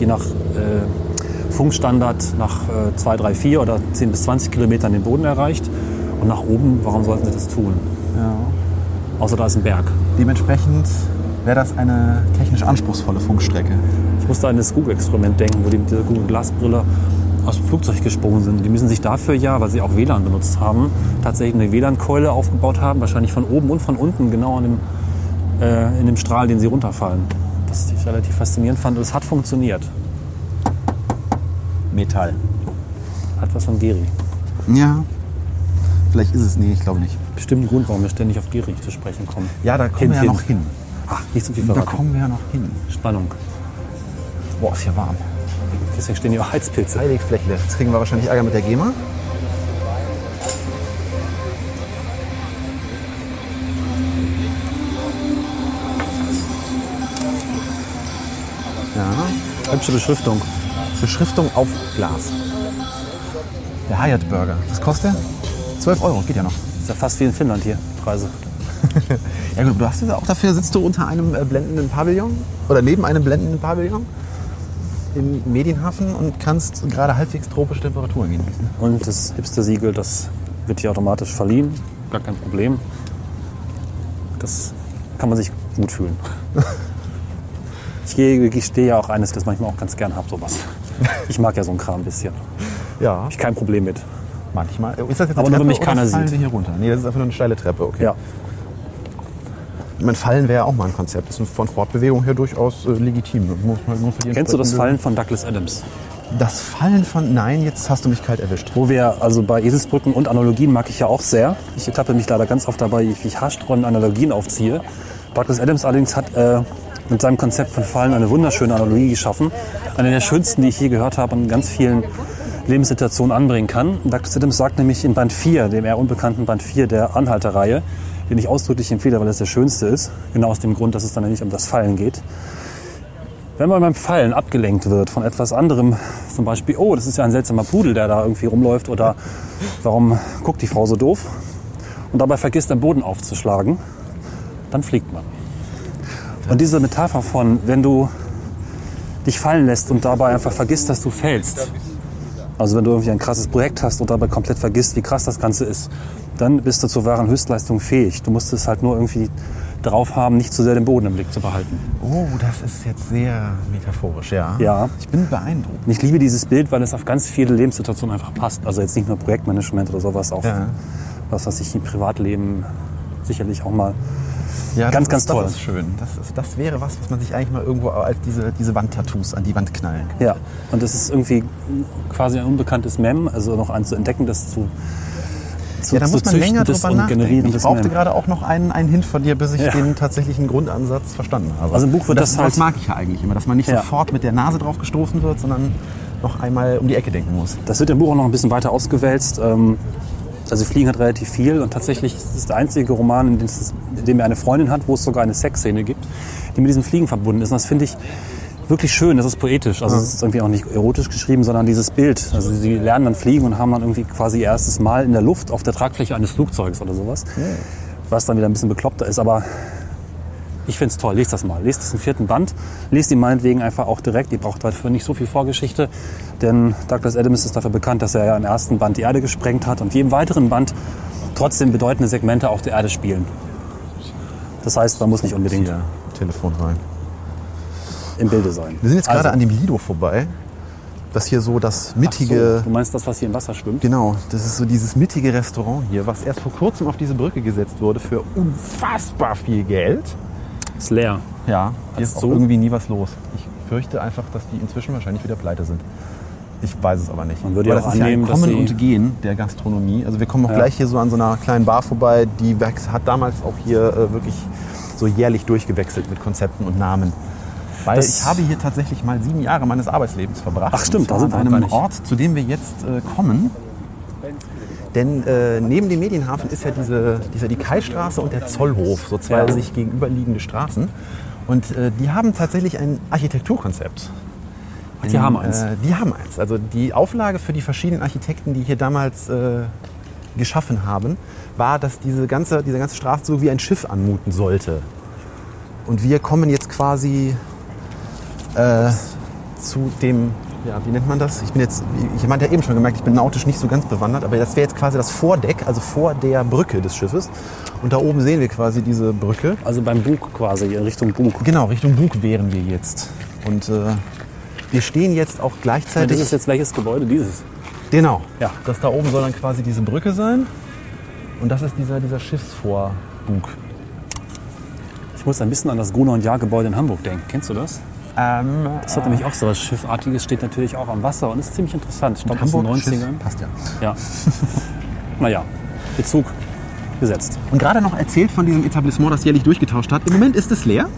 je nach äh, Funkstandard nach äh, 2, 3, 4 oder 10 bis 20 Kilometern den Boden erreicht. Und nach oben, warum sollten sie das tun? ja. Außer da ist ein Berg. Dementsprechend wäre das eine technisch anspruchsvolle Funkstrecke. Ich musste an das Google-Experiment denken, wo die mit dieser Google-Glasbrille aus dem Flugzeug gesprungen sind. Die müssen sich dafür ja, weil sie auch WLAN benutzt haben, tatsächlich eine WLAN-Keule aufgebaut haben, wahrscheinlich von oben und von unten, genau an dem, äh, in dem Strahl, den sie runterfallen. Das ich relativ faszinierend fand. Und es hat funktioniert. Metall. Hat was von Geri. Ja. Vielleicht ist es, nee, ich glaube nicht. Bestimmt ein Grund, warum wir ständig auf Geri zu sprechen kommen. Ja, da kommen Hint, wir ja hint. noch hin. Ach, nicht so viel Da verraten. kommen wir ja noch hin. Spannung. Boah, ist ja warm. Deswegen stehen hier auch Heizpilze. Heiligflächle. Jetzt kriegen wir wahrscheinlich Ärger mit der GEMA. Ja, Hübsche Beschriftung. Beschriftung auf Glas. Der Hyatt Burger. Was kostet der? 12 Euro, geht ja noch. Ist ja fast wie in Finnland hier, Preise. Ja gut, du hast ja auch dafür, sitzt du unter einem äh, blendenden Pavillon oder neben einem blendenden Pavillon im Medienhafen und kannst gerade halbwegs tropische Temperaturen genießen. Und das Hipster-Siegel, das wird hier automatisch verliehen. Gar kein Problem. Das kann man sich gut fühlen. Ich gehe- ich stehe ja auch eines, das manchmal auch ganz gern habe, sowas. Ich mag ja so ein Kram ein bisschen. Ja, Hab ich kein Problem mit. manchmal. Ist das jetzt Aber eine nur, wenn mich Treppe keiner sieht. hier runter? Nee, das ist einfach nur eine steile Treppe, okay. Ja. Ich meine, Fallen wäre auch mal ein Konzept. Das ist von Fortbewegung her durchaus äh, legitim. Muss man- muss man Kennst du das Fallen von Douglas Adams? Das Fallen von. Nein, jetzt hast du mich kalt erwischt. Wo wir, also bei Eselsbrücken und Analogien mag ich ja auch sehr. Ich ertappe mich leider ganz oft dabei, wie ich haarsträubende Analogien aufziehe. Douglas Adams allerdings hat äh, mit seinem Konzept von Fallen eine wunderschöne Analogie geschaffen. Eine der schönsten, die ich je gehört habe und in ganz vielen Lebenssituationen anbringen kann. Douglas Adams sagt nämlich in Band 4, dem eher unbekannten Band 4 der Anhalterreihe, den ich ausdrücklich empfehle, weil es der schönste ist, genau aus dem Grund, dass es dann nicht um das Fallen geht. Wenn man beim Fallen abgelenkt wird von etwas anderem, zum Beispiel, oh, das ist ja ein seltsamer Pudel, der da irgendwie rumläuft, oder warum guckt die Frau so doof, und dabei vergisst, den Boden aufzuschlagen, dann fliegt man. Und diese Metapher von, wenn du dich fallen lässt und dabei einfach vergisst, dass du fällst, also wenn du irgendwie ein krasses Projekt hast und dabei komplett vergisst, wie krass das Ganze ist, dann bist du zur wahren Höchstleistung fähig. Du musst es halt nur irgendwie drauf haben, nicht zu sehr den Boden im Blick zu behalten. Oh, das ist jetzt sehr metaphorisch, ja. Ja. Ich bin beeindruckt. Und ich liebe dieses Bild, weil es auf ganz viele Lebenssituationen einfach passt. Also jetzt nicht nur Projektmanagement oder sowas, auch Ja. was, was ich im Privatleben sicherlich auch mal. Ja, Ganz, das ganz ist, toll. Das ist schön. Das, ist, das wäre was, was man sich eigentlich mal irgendwo als diese, diese Wandtattoos an die Wand knallen kann. Ja. Und es ist irgendwie quasi ein unbekanntes Mem, also noch ein zu entdecken, das zu, zu, Ja, da muss man länger drüber nachdenken. Ich brauchte gerade auch noch einen, einen Hint von dir, bis ich Ja. den tatsächlichen Grundansatz verstanden habe. Also im Buch wird das, das halt- das mag ich ja eigentlich immer, dass man nicht Ja. sofort mit der Nase drauf gestoßen wird, sondern noch einmal um die Ecke denken muss. Das wird im Buch auch noch ein bisschen weiter ausgewälzt. Ähm, Also Fliegen hat relativ viel und tatsächlich ist es der einzige Roman, in dem, es, in dem er eine Freundin hat, wo es sogar eine Sexszene gibt, die mit diesem Fliegen verbunden ist. Und das finde ich wirklich schön, das ist poetisch. Also es ist irgendwie auch nicht erotisch geschrieben, sondern dieses Bild. Also sie lernen dann fliegen und haben dann irgendwie quasi ihr erstes Mal in der Luft auf der Tragfläche eines Flugzeugs oder sowas. Was dann wieder ein bisschen bekloppter ist, aber ich finde es toll. Lest das mal. Lest es im vierten Band. Lest ihn meinetwegen einfach auch direkt. Ihr braucht dafür nicht so viel Vorgeschichte. Denn Douglas Adams ist dafür bekannt, dass er ja im ersten Band die Erde gesprengt hat und im weiteren Band trotzdem bedeutende Segmente auf der Erde spielen. Das heißt, man muss nicht unbedingt Hier, Telefon rein. Im Bilde sein. Wir sind jetzt gerade Also, an dem Lido vorbei. Das hier so das mittige. so, du meinst das, was hier im Wasser schwimmt? Genau, das ist so dieses mittige Restaurant hier, was erst vor kurzem auf diese Brücke gesetzt wurde für unfassbar viel Geld. Ist leer. Ja, hier ist auch so? irgendwie nie was los. Ich fürchte einfach, dass die inzwischen wahrscheinlich wieder pleite sind. Ich weiß es aber nicht. Man würde Weil ja auch das ist ja annehmen, ein dass Kommen und Gehen der Gastronomie. Also wir kommen auch Ja. gleich hier so an so einer kleinen Bar vorbei, die hat damals auch hier äh, wirklich so jährlich durchgewechselt mit Konzepten und Namen. Weil Das- ich habe hier tatsächlich mal sieben Jahre meines Arbeitslebens verbracht. Ach, stimmt, da sind wir an einem nicht. Ort, zu dem wir jetzt äh, kommen. Denn äh, neben dem Medienhafen ist ja diese, dieser die Kaistraße und der Zollhof, so zwei Ja. sich gegenüberliegende Straßen. Und äh, die haben tatsächlich ein Architekturkonzept. Ach, die haben eins. Äh, die haben eins. Also die Auflage für die verschiedenen Architekten, die hier damals äh, geschaffen haben, war, dass diese ganze, diese ganze Straße so wie ein Schiff anmuten sollte. Und wir kommen jetzt quasi äh, zu dem, ja, wie nennt man das? Ich bin jetzt, ich meinte ja eben schon gemerkt, ich bin nautisch nicht so ganz bewandert, aber das wäre jetzt quasi das Vordeck, also vor der Brücke des Schiffes. Und da oben sehen wir quasi diese Brücke. Also beim Bug quasi, in Richtung Bug. Genau, Richtung Bug wären wir jetzt. Und äh, wir stehen jetzt auch gleichzeitig. das ist jetzt welches Gebäude? Dieses. genau. Ja. Das da oben soll dann quasi diese Brücke sein. Und das ist dieser, dieser Schiffsvorbug. Ich muss ein bisschen an das Gruner und Jahr Gebäude in Hamburg denken. Kennst du das? Ähm, Das hat nämlich auch so was Schiffartiges, steht natürlich auch am Wasser und ist ziemlich interessant. Ich glaube, den Hamburg 90ern. Schiff, passt ja. Ja. naja, Bezug gesetzt. Und gerade noch erzählt von diesem Etablissement, das jährlich durchgetauscht hat. Im Moment ist es leer.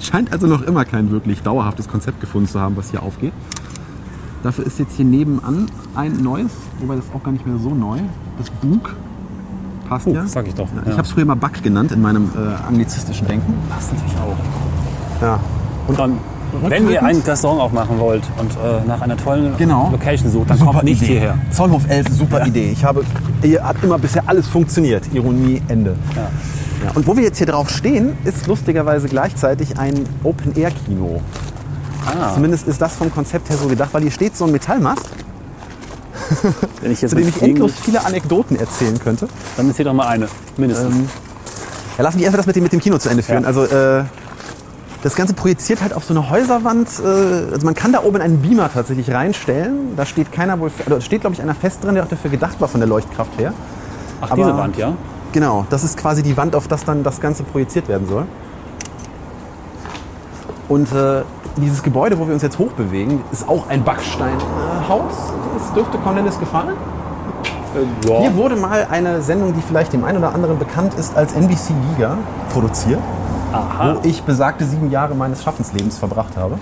Scheint also noch immer kein wirklich dauerhaftes Konzept gefunden zu haben, was hier aufgeht. Dafür ist jetzt hier nebenan ein neues, wobei das auch gar nicht mehr so neu. Das Bug. Passt Bug, ja. sag ich doch. Ja, Ja. Ich habe es früher mal Bug genannt in meinem äh, anglizistischen Denken. Das natürlich auch. Ja. Und dann Wenn ihr ein Restaurant aufmachen wollt und äh, nach einer tollen Genau. Location sucht, dann Super kommt nicht Idee. hierher. Zollhof 11, super Idee. Ich habe, hier hat immer bisher alles funktioniert. Ironie, Ende. Ja. Ja, und wo wir jetzt hier drauf stehen, ist lustigerweise gleichzeitig ein Open-Air-Kino. Ah, Zumindest ist das vom Konzept her so gedacht, weil hier steht so ein Metallmast, wenn ich jetzt zu dem mit ich endlos viele Anekdoten erzählen könnte. Dann erzähl doch mal eine, mindestens. Ähm, ja, lassen wir erstmal das mit dem, mit dem Kino zu Ende führen. Ja. Also äh, das Ganze projiziert halt auf so eine Häuserwand. Äh, also man kann da oben einen Beamer tatsächlich reinstellen. Da steht keiner wohl, also da steht glaube ich einer fest drin, der auch dafür gedacht war von der Leuchtkraft her. Ach, aber- diese Wand, ja? Genau, das ist quasi die Wand, auf das dann das Ganze projiziert werden soll. Und äh, dieses Gebäude, wo wir uns jetzt hochbewegen, ist auch ein Backsteinhaus. Das dürfte Cornelis gefallen. ja. Hier wurde mal eine Sendung, die vielleicht dem einen oder anderen bekannt ist, als NBC Liga produziert, Aha. wo ich besagte sieben Jahre meines Schaffenslebens verbracht habe.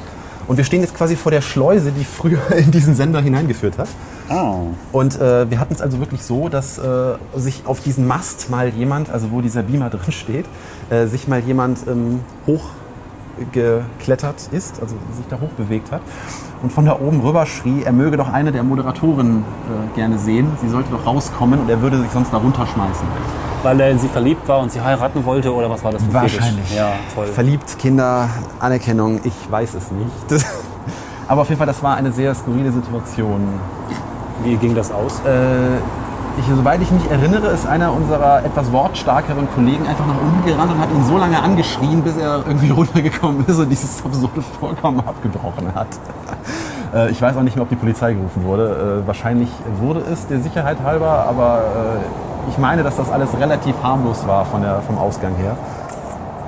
Und wir stehen jetzt quasi vor der Schleuse, die früher in diesen Sender hineingeführt hat. Oh. Und äh, wir hatten es also wirklich so, dass äh, sich auf diesen Mast mal jemand, also wo dieser Beamer drin steht, äh, sich mal jemand ähm, hochgeklettert ist, also sich da hochbewegt hat und von da oben rüber schrie, er möge doch eine der Moderatoren äh, gerne sehen, sie sollte doch rauskommen und er würde sich sonst da runterschmeißen. Weil er in sie verliebt war und sie heiraten wollte oder was war das für ein Wahrscheinlich. Ja, toll. Verliebt, Kinder, Anerkennung, ich weiß es nicht. Aber auf jeden Fall, das war eine sehr skurrile Situation. Wie ging das aus? Äh, ich, soweit ich mich erinnere, ist einer unserer etwas wortstarkeren Kollegen einfach nach unten gerannt und hat ihn so lange angeschrien, bis er irgendwie runtergekommen ist und dieses absurde Vorkommen abgebrochen hat. Äh, ich weiß auch nicht mehr, ob die Polizei gerufen wurde. Äh, wahrscheinlich wurde es der Sicherheit halber, aber äh, ich meine, dass das alles relativ harmlos war von der, vom Ausgang her.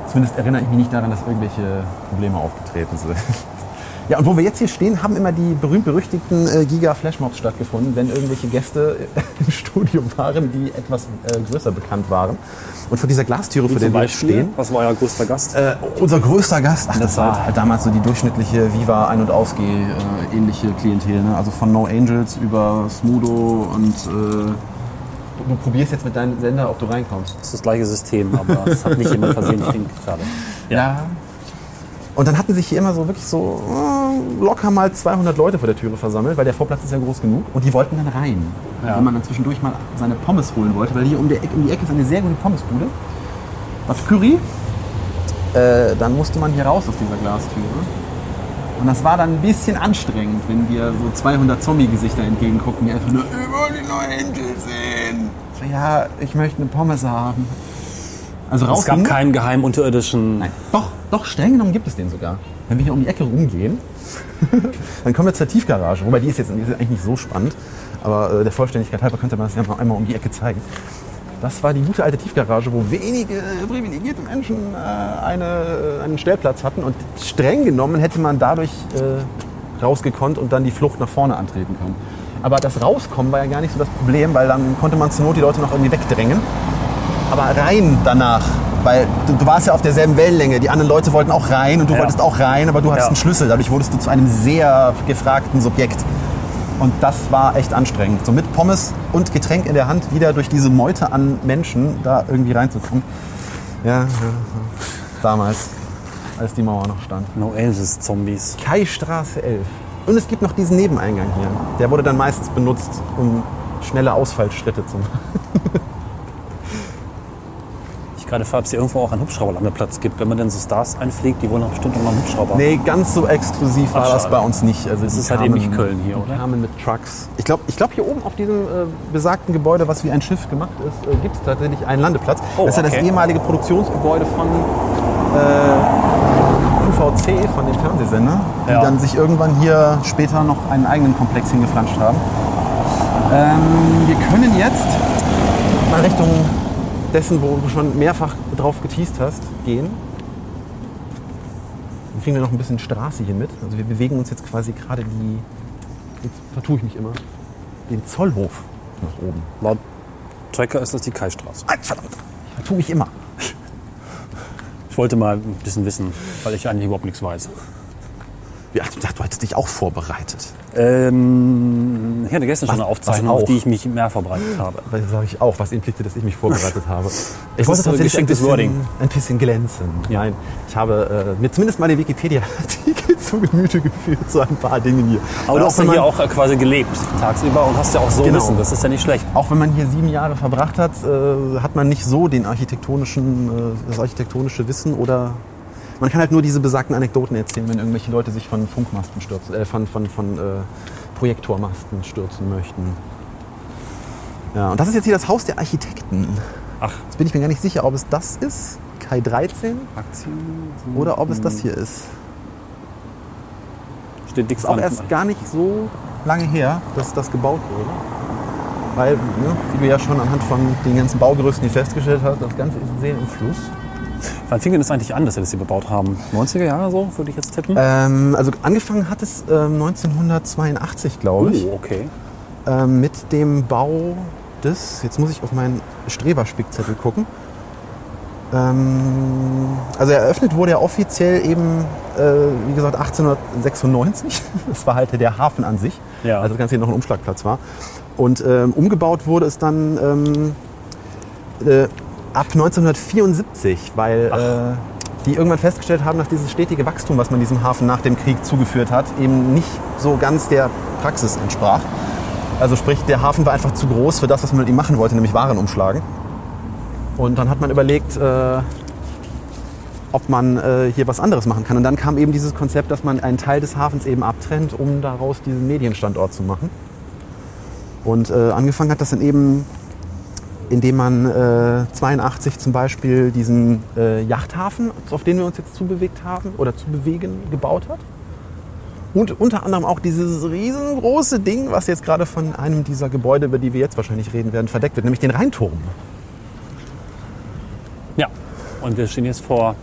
Zumindest erinnere ich mich nicht daran, dass irgendwelche Probleme aufgetreten sind. Ja, und wo wir jetzt hier stehen, haben immer die berühmt-berüchtigten äh, Giga-Flashmobs stattgefunden, wenn irgendwelche Gäste äh, im Studio waren, die etwas äh, größer bekannt waren. Und vor dieser Glastüre, vor der wir Beispiel, stehen, was war euer größter Gast? äh, unser größter Gast, ach, das war halt damals so die durchschnittliche Viva Ein- und Ausgeh äh, Klientel. Ne? Also von No Angels über Smudo und äh, du probierst jetzt mit deinem Sender, ob du reinkommst. Das ist das gleiche System, aber es hat nicht jemand versehentlich den gerade. Ja. Und dann hatten sich hier immer so wirklich so äh, locker mal 200 Leute vor der Türe versammelt, weil der Vorplatz ist ja groß genug. Und die wollten dann rein. Ja. Wenn man dann zwischendurch mal seine Pommes holen wollte, weil hier um, Ecke, um die Ecke ist eine sehr gute Pommesbude. Was Curry. Äh, dann musste man hier raus aus dieser Glastüre. Und das war dann ein bisschen anstrengend, wenn wir so 200 Zombie-Gesichter entgegengucken, die einfach nur, ich will die neue Insel sehen. So, ja, ich möchte eine Pommes haben. Also raus Es gab keinen geheimen unterirdischen. Nein. Doch, doch, streng genommen gibt es den sogar. Wenn wir hier um die Ecke rumgehen, dann kommen wir zur Tiefgarage. Wobei die ist jetzt die ist eigentlich nicht so spannend. Aber äh, der Vollständigkeit halber könnte man das ja noch einmal um die Ecke zeigen. Das war die gute alte Tiefgarage, wo wenige privilegierte Menschen äh, eine, äh, einen Stellplatz hatten. Und streng genommen hätte man dadurch äh, rausgekonnt und dann die Flucht nach vorne antreten können. Aber das Rauskommen war ja gar nicht so das Problem, weil dann konnte man zur Not die Leute noch irgendwie wegdrängen aber rein danach. Weil du, du warst ja auf derselben Wellenlänge. Die anderen Leute wollten auch rein und du Ja. wolltest auch rein, aber du hattest Ja. einen Schlüssel. Dadurch wurdest du zu einem sehr gefragten Subjekt. Und das war echt anstrengend. So mit Pommes und Getränk in der Hand wieder durch diese Meute an Menschen da irgendwie reinzukommen. Ja, ja, ja. damals, als die Mauer noch stand. No Angels Zombies. Kaistraße 11. Und es gibt noch diesen Nebeneingang hier. Der wurde dann meistens benutzt, um schnelle Ausfallschritte zu machen. Gerade frage, ob es hier irgendwo auch einen Hubschrauberlandeplatz gibt. Wenn man denn so Stars einfliegt, die wollen doch bestimmt auch noch einen Hubschrauber. Nee, ganz so exklusiv war Ach, das bei uns nicht. Also Das ist halt eben nicht Köln hier, die oder? kamen mit Trucks. Ich glaube, ich glaub, hier oben auf diesem äh, besagten Gebäude, was wie ein Schiff gemacht ist, äh, gibt es tatsächlich einen Landeplatz. Oh, das ist ja das ehemalige Produktionsgebäude von äh, QVC, von dem Fernsehsender, die Ja. dann sich irgendwann hier später noch einen eigenen Komplex hingeflanscht haben. Ähm, wir können jetzt mal Richtung dessen, wo du schon mehrfach drauf geteased hast, gehen. Dann kriegen wir noch ein bisschen Straße hier mit. Also wir bewegen uns jetzt quasi gerade die, jetzt vertue ich mich immer, den Zollhof nach oben. Laut Tracker ist das die Kaistraße. Ah, verdammt, ich vertue mich immer. Ich wollte mal ein bisschen wissen, weil ich eigentlich überhaupt nichts weiß. Ja, ich dachte, du hättest dich auch vorbereitet. Ähm, ich hatte gestern schon Was- eine Aufzeichnung, auf die ich mich mehr vorbereitet habe. Das sage ich auch, was impliziert, dass ich mich vorbereitet habe. Ich ist so tatsächlich ein bisschen, Wording. ein bisschen glänzen. Nein, ich habe äh, mir zumindest mal den Wikipedia-Artikel zu Gemüte geführt, so ein paar Dinge hier. Aber du hast ja hier auch äh, quasi gelebt tagsüber und hast ja auch so Genau. Wissen. Das ist ja nicht schlecht. Auch wenn man hier sieben Jahre verbracht hat, äh, hat man nicht so den architektonischen, äh, das architektonische Wissen oder man kann halt nur diese besagten Anekdoten erzählen, wenn irgendwelche Leute sich von Funkmasten stürzen, äh, von, von, von äh, Projektormasten stürzen möchten. Ja, und das ist jetzt hier das Haus der Architekten. Ach, Jetzt bin ich mir gar nicht sicher, ob es das ist, Kai 13, Aktien. oder ob es das hier ist. Steht dick Ist auch erst gar nicht so lange her, dass das gebaut wurde. Weil, ne, wie du ja schon anhand von den ganzen Baugerüsten hier festgestellt hast, das Ganze ist sehr im Fluss. Wann fing denn das eigentlich an, dass wir das hier bebaut haben? 90er Jahre so, würde ich jetzt tippen? Ähm, also angefangen hat es ähm, 1982, glaube ich, oh, okay. ähm, mit dem Bau des, jetzt muss ich auf meinen Streberspickzettel gucken. Ähm, also eröffnet wurde er offiziell eben, äh, wie gesagt, 1896. Das war halt der Hafen an sich, Ja. als das Ganze hier noch ein Umschlagplatz war. Und ähm, umgebaut wurde es dann ähm, äh, ab 1974, weil äh, die irgendwann festgestellt haben, dass dieses stetige Wachstum, was man diesem Hafen nach dem Krieg zugeführt hat, eben nicht so ganz der Praxis entsprach. Also sprich, der Hafen war einfach zu groß für das, was man mit ihm machen wollte, nämlich Waren umschlagen. Und dann hat man überlegt, äh, ob man äh, hier was anderes machen kann. Und dann kam eben dieses Konzept, dass man einen Teil des Hafens eben abtrennt, um daraus diesen Medienstandort zu machen. Und äh, angefangen hat das dann eben, indem man äh, 82 zum Beispiel diesen äh, Yachthafen, auf den wir uns jetzt zubewegt haben oder zu bewegen, gebaut hat. Und unter anderem auch dieses riesengroße Ding, was jetzt gerade von einem dieser Gebäude, über die wir jetzt wahrscheinlich reden werden, verdeckt wird, nämlich den Rheinturm. Ja. Und wir stehen jetzt vor.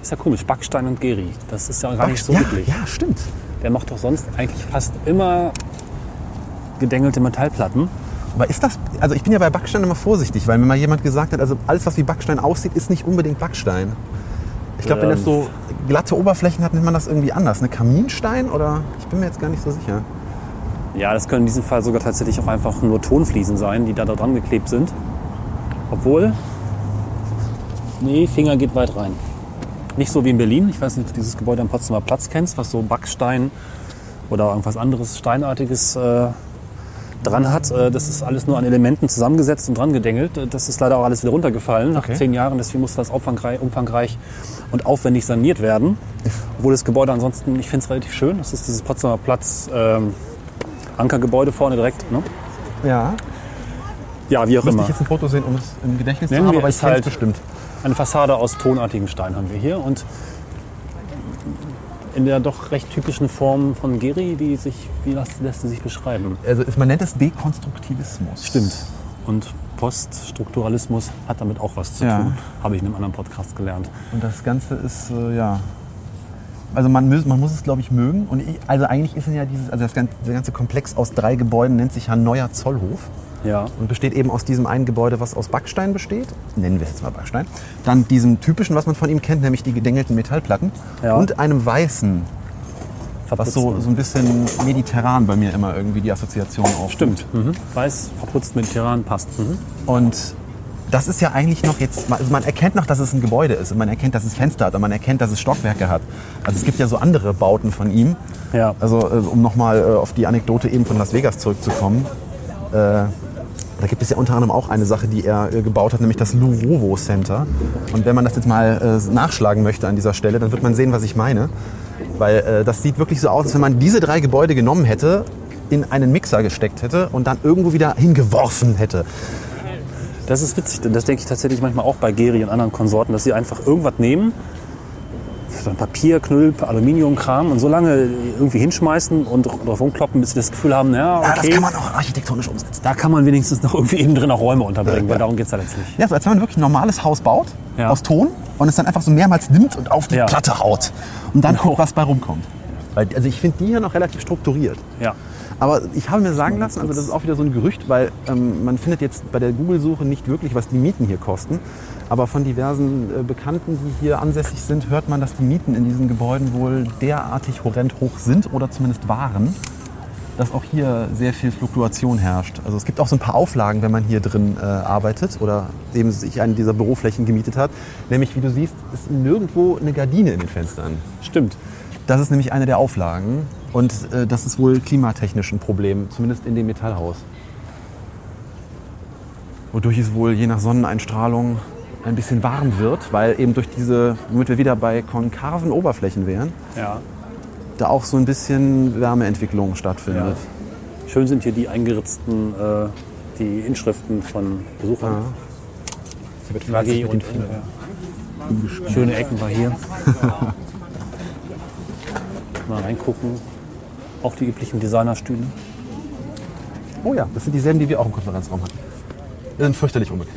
Ist ja komisch, Backstein und Geri. Das ist ja gar nicht so ja, üblich. ja, stimmt. Der macht doch sonst eigentlich fast immer gedengelte Metallplatten. Aber ist das, also ich bin ja bei Backstein immer vorsichtig, weil mir mal jemand gesagt hat, also alles, was wie Backstein aussieht, ist nicht unbedingt Backstein. Ich glaube, wenn das so glatte Oberflächen hat, nennt man das irgendwie anders. Eine Kaminstein oder? Ich bin mir jetzt gar nicht so sicher. Ja, das können in diesem Fall sogar tatsächlich auch einfach nur Tonfliesen sein, die da, da dran geklebt sind. Obwohl. Nee, Finger geht weit rein. Nicht so wie in Berlin. Ich weiß nicht, ob du dieses Gebäude am Potsdamer Platz kennst, was so Backstein oder irgendwas anderes Steinartiges äh, dran hat. Äh, das ist alles nur an Elementen zusammengesetzt und dran gedengelt. Äh, Das ist leider auch alles wieder runtergefallen nach Okay. zehn Jahren. Deswegen musste das umfangreich, und aufwendig saniert werden. Obwohl das Gebäude ansonsten, ich finde es relativ schön. Das ist dieses Potsdamer Platz ähm, Ankergebäude vorne direkt. Ne? Ja. Ja, wie auch Müsste immer. ich jetzt ein Foto sehen, um es im Gedächtnis Nennen zu haben, aber es ich kenne halt- bestimmt. Eine Fassade aus tonartigem Stein haben wir hier und in der doch recht typischen Form von Geri, die sich, wie lässt, lässt sie sich beschreiben? Also man nennt es Dekonstruktivismus. Stimmt. Und Poststrukturalismus hat damit auch was zu Ja. tun, habe ich in einem anderen Podcast gelernt. Und das Ganze ist, äh, ja. Also man, muss- man muss es, glaube ich, mögen. Und ich, also eigentlich ist es ja dieses, also das ganze, der ganze Komplex aus drei Gebäuden nennt sich ja Neuer Zollhof. Ja, und besteht eben aus diesem einen Gebäude, was aus Backstein besteht. Nennen wir es jetzt mal Backstein. Dann diesem typischen, was man von ihm kennt, nämlich die gedengelten Metallplatten. Ja. Und einem weißen, was so, so ein bisschen mediterran bei mir immer irgendwie die Assoziation auf. Stimmt. Mhm. Weiß, verputzt mit Terran passt. Mhm. Und das ist ja eigentlich noch jetzt, also man erkennt noch, dass es ein Gebäude ist. Und man erkennt, dass es Fenster hat und man erkennt, dass es Stockwerke hat. Also es gibt ja so andere Bauten von ihm. Ja. Also äh, um nochmal äh, auf die Anekdote eben von Las Vegas zurückzukommen. Äh, da gibt es ja unter anderem auch eine Sache, die er äh, gebaut hat, nämlich das Lurovo Center. Und wenn man das jetzt mal äh, nachschlagen möchte an dieser Stelle, dann wird man sehen, was ich meine. Weil äh, das sieht wirklich so aus, als wenn man diese drei Gebäude genommen hätte, in einen Mixer gesteckt hätte und dann irgendwo wieder hingeworfen hätte. Das ist witzig, das denke ich tatsächlich manchmal auch bei Geri und anderen Konsorten, dass sie einfach irgendwas nehmen, so Papier, Knüll, Aluminiumkram und so lange irgendwie hinschmeißen und drauf rumkloppen, bis sie das Gefühl haben, ja, okay, Ja, das kann man auch architektonisch umsetzen. da kann man wenigstens noch irgendwie innen drin auch Räume unterbringen, weil darum geht es ja letztlich. Ja, so als wenn man wirklich ein normales Haus baut, Ja. aus Ton, und es dann einfach so mehrmals nimmt und auf die Ja. Platte haut. Und dann guckt, was bei rumkommt. Weil, also ich finde die hier noch relativ strukturiert. Ja. Aber ich habe mir sagen lassen, also das ist auch wieder so ein Gerücht, weil ähm, man findet jetzt bei der Google-Suche nicht wirklich, was die Mieten hier kosten. Aber von diversen äh, Bekannten, die hier ansässig sind, hört man, dass die Mieten in diesen Gebäuden wohl derartig horrend hoch sind oder zumindest waren, dass auch hier sehr viel Fluktuation herrscht. Also es gibt auch so ein paar Auflagen, wenn man hier drin äh, arbeitet oder eben sich eine dieser Büroflächen gemietet hat. Nämlich, wie du siehst, ist nirgendwo eine Gardine in den Fenstern. Stimmt. Das ist nämlich eine der Auflagen. Und äh, das ist wohl klimatechnisch ein Problem, zumindest in dem Metallhaus. Wodurch es wohl je nach Sonneneinstrahlung ein bisschen warm wird, weil eben durch diese, womit wir wieder bei konkaven Oberflächen wären, Ja. da auch so ein bisschen Wärmeentwicklung stattfindet. Schön sind hier die eingeritzten äh, die Inschriften von Besuchern. Wird Maggi fleißig mit und äh, schöne Ecken war hier. Mal reingucken. Auch die üblichen Designerstühle. Oh ja, das sind dieselben, die wir auch im Konferenzraum hatten. Die sind fürchterlich unbequem.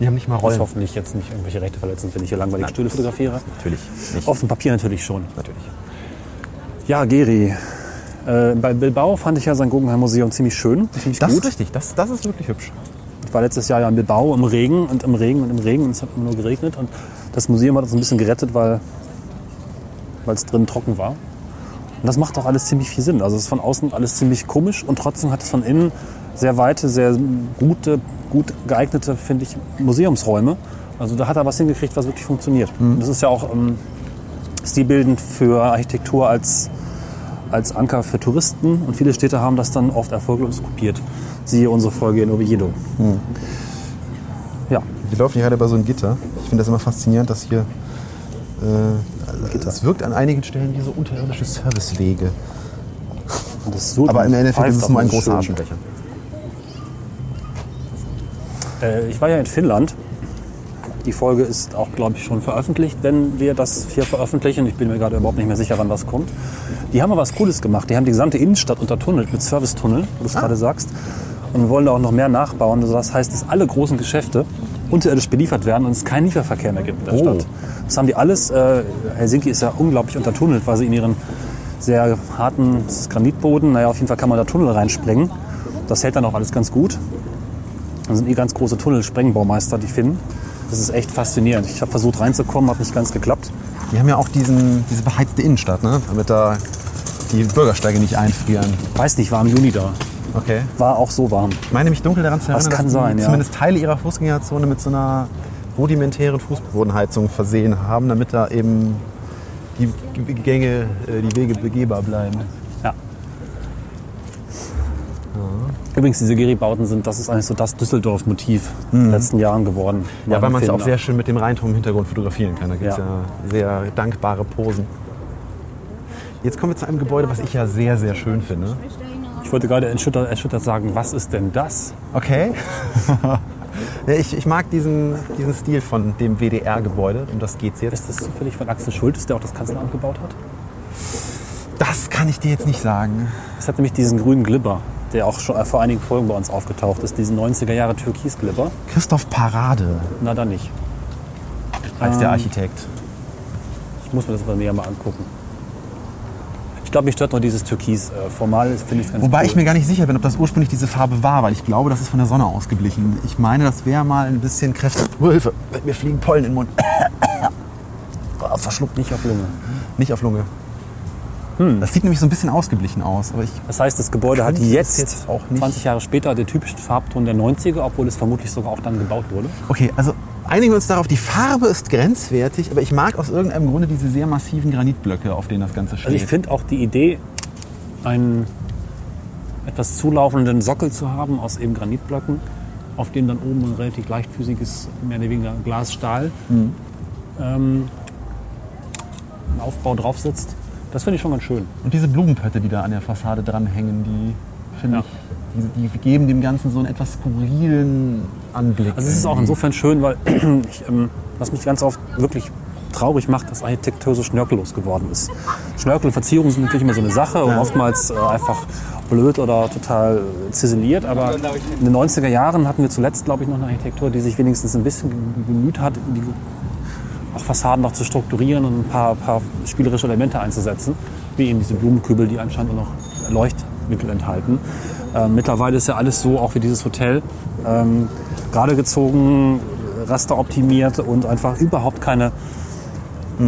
Die haben nicht mal Rollen. ist hoffentlich jetzt nicht irgendwelche Rechte verletzend, wenn ich hier langweilig Nein. Stühle fotografiere. Natürlich nicht. Auf dem Papier natürlich schon. Natürlich. Ja, Geri. Äh, bei Bilbao fand ich ja sein Guggenheim Museum ziemlich schön, ziemlich Das gut. ist richtig, das, das ist wirklich hübsch. Ich war letztes Jahr ja in Bilbao im Regen und im Regen und im Regen und es hat immer nur geregnet. Und das Museum hat uns ein bisschen gerettet, weil weil es drin trocken war. Und das macht auch alles ziemlich viel Sinn. Also es ist von außen alles ziemlich komisch und trotzdem hat es von innen sehr weite, sehr gute, gut geeignete, finde ich, Museumsräume. Also da hat er was hingekriegt, was wirklich funktioniert. Und das ist ja auch ähm, stilbildend für Architektur als, als Anker für Touristen. Und viele Städte haben das dann oft erfolglos kopiert. Siehe unsere Folge in Oviedo. Ja, Wir laufen hier gerade bei so einem Gitter. Ich finde das immer faszinierend, dass hier. Äh, das wirkt an einigen Stellen wie so unterirdische Servicewege. so Aber im Endeffekt ist es nur ein großer. Aschenbecher. Äh, ich war ja in Finnland. Die Folge ist auch, glaube ich, schon veröffentlicht, wenn wir das hier veröffentlichen. Ich bin mir gerade überhaupt nicht mehr sicher, wann was kommt. Die haben aber was Cooles gemacht. Die haben die gesamte Innenstadt untertunnelt mit Servicetunnel, wo du es gerade sagst. Und wollen da auch noch mehr nachbauen. Also das heißt, dass alle großen Geschäfte unterirdisch beliefert werden und es keinen Lieferverkehr mehr gibt in der Oh. Stadt. Das haben die alles. Äh, Helsinki ist ja unglaublich untertunnelt, weil sie in ihren sehr harten Granitboden, naja, auf jeden Fall kann man da Tunnel reinsprengen. Das hält dann auch alles ganz gut. Das sind eh ganz große Tunnelsprengenbaumeister, die finden. Das ist echt faszinierend. Ich habe versucht reinzukommen, hat nicht ganz geklappt. Die haben ja auch diesen, diese beheizte Innenstadt, ne? damit da die Bürgersteige nicht einfrieren. Weiß nicht, war im Juni da. Okay. War auch so warm. Ich meine mich dunkel daran zu Das erinnern, kann dass sein, ja. zumindest Teile ihrer Fußgängerzone mit so einer rudimentären Fußbodenheizung versehen haben, damit da eben die Gänge, äh, die Wege begehbar bleiben. Ja. Übrigens, diese Geri-Bauten sind, das ist eigentlich so das Düsseldorf-Motiv in den letzten Jahren geworden. Mhm. Ja, weil man es ja auch sehr schön mit dem Rheinturm im Hintergrund fotografieren kann. Da gibt es ja. Ja. sehr dankbare Posen. Jetzt kommen wir zu einem Gebäude, was ich ja sehr, sehr schön finde. Ich wollte gerade erschüttert, erschüttert sagen, was ist denn das? Okay. ich, ich mag diesen, diesen Stil von dem WDR-Gebäude, um das geht es jetzt. Ist das zufällig von Axel Schultes, der auch das Kanzleramt gebaut hat? Das kann ich dir jetzt nicht sagen. Es hat nämlich diesen grünen Glibber, der auch schon vor einigen Folgen bei uns aufgetaucht ist, diesen 90er Jahre Türkis-Glibber. Christoph Parade Na, dann nicht. der Ähm, Architekt. Ich muss mir das aber näher mal angucken. Ich glaube, mich stört nur dieses Türkis. Äh, formal finde ich es ganz Wobei cool. ich mir gar nicht sicher bin, ob das ursprünglich diese Farbe war, weil ich glaube, das ist von der Sonne ausgeblichen. Ich meine, das wäre mal ein bisschen kräftig. Oh, Hilfe, mir fliegen Pollen in den Mund. Oh, verschluckt, nicht auf Lunge. nicht auf Lunge. Hm. Das sieht nämlich so ein bisschen ausgeglichen aus. Aber ich, Das heißt, das Gebäude hat jetzt, jetzt auch nicht- 20 Jahre später, den typischen Farbton der 90er, obwohl es vermutlich sogar auch dann gebaut wurde. okay, also einigen wir uns darauf, die Farbe ist grenzwertig, aber ich mag aus irgendeinem Grunde diese sehr massiven Granitblöcke, auf denen das Ganze steht. Also ich finde auch die Idee, einen etwas zulaufenden Sockel zu haben aus eben Granitblöcken, auf dem dann oben ein relativ leichtfüßiges, mehr oder weniger Glasstahl Mhm. ähm, ein Aufbau drauf sitzt, das finde ich schon ganz schön. Und diese Blumenpötte, die da an der Fassade dranhängen, die finde Ja. ich, die, die geben dem Ganzen so einen etwas skurrilen Anblick. Also es ist auch insofern schön, weil ich, ähm, was mich ganz oft wirklich traurig macht, dass Architektur so schnörkellos geworden ist. Schnörkelverzierungen sind natürlich immer so eine Sache und oftmals äh, einfach blöd oder total äh, ziseliert. Aber in den 90er Jahren hatten wir zuletzt, glaube ich, noch eine Architektur, die sich wenigstens ein bisschen bemüht hat, die auch Fassaden noch zu strukturieren und ein paar, paar spielerische Elemente einzusetzen, wie eben diese Blumenkübel, die anscheinend auch noch Leuchtmittel enthalten. Ähm, mittlerweile ist ja alles so, auch wie dieses Hotel, ähm, gerade gezogen, rasteroptimiert und einfach überhaupt keine,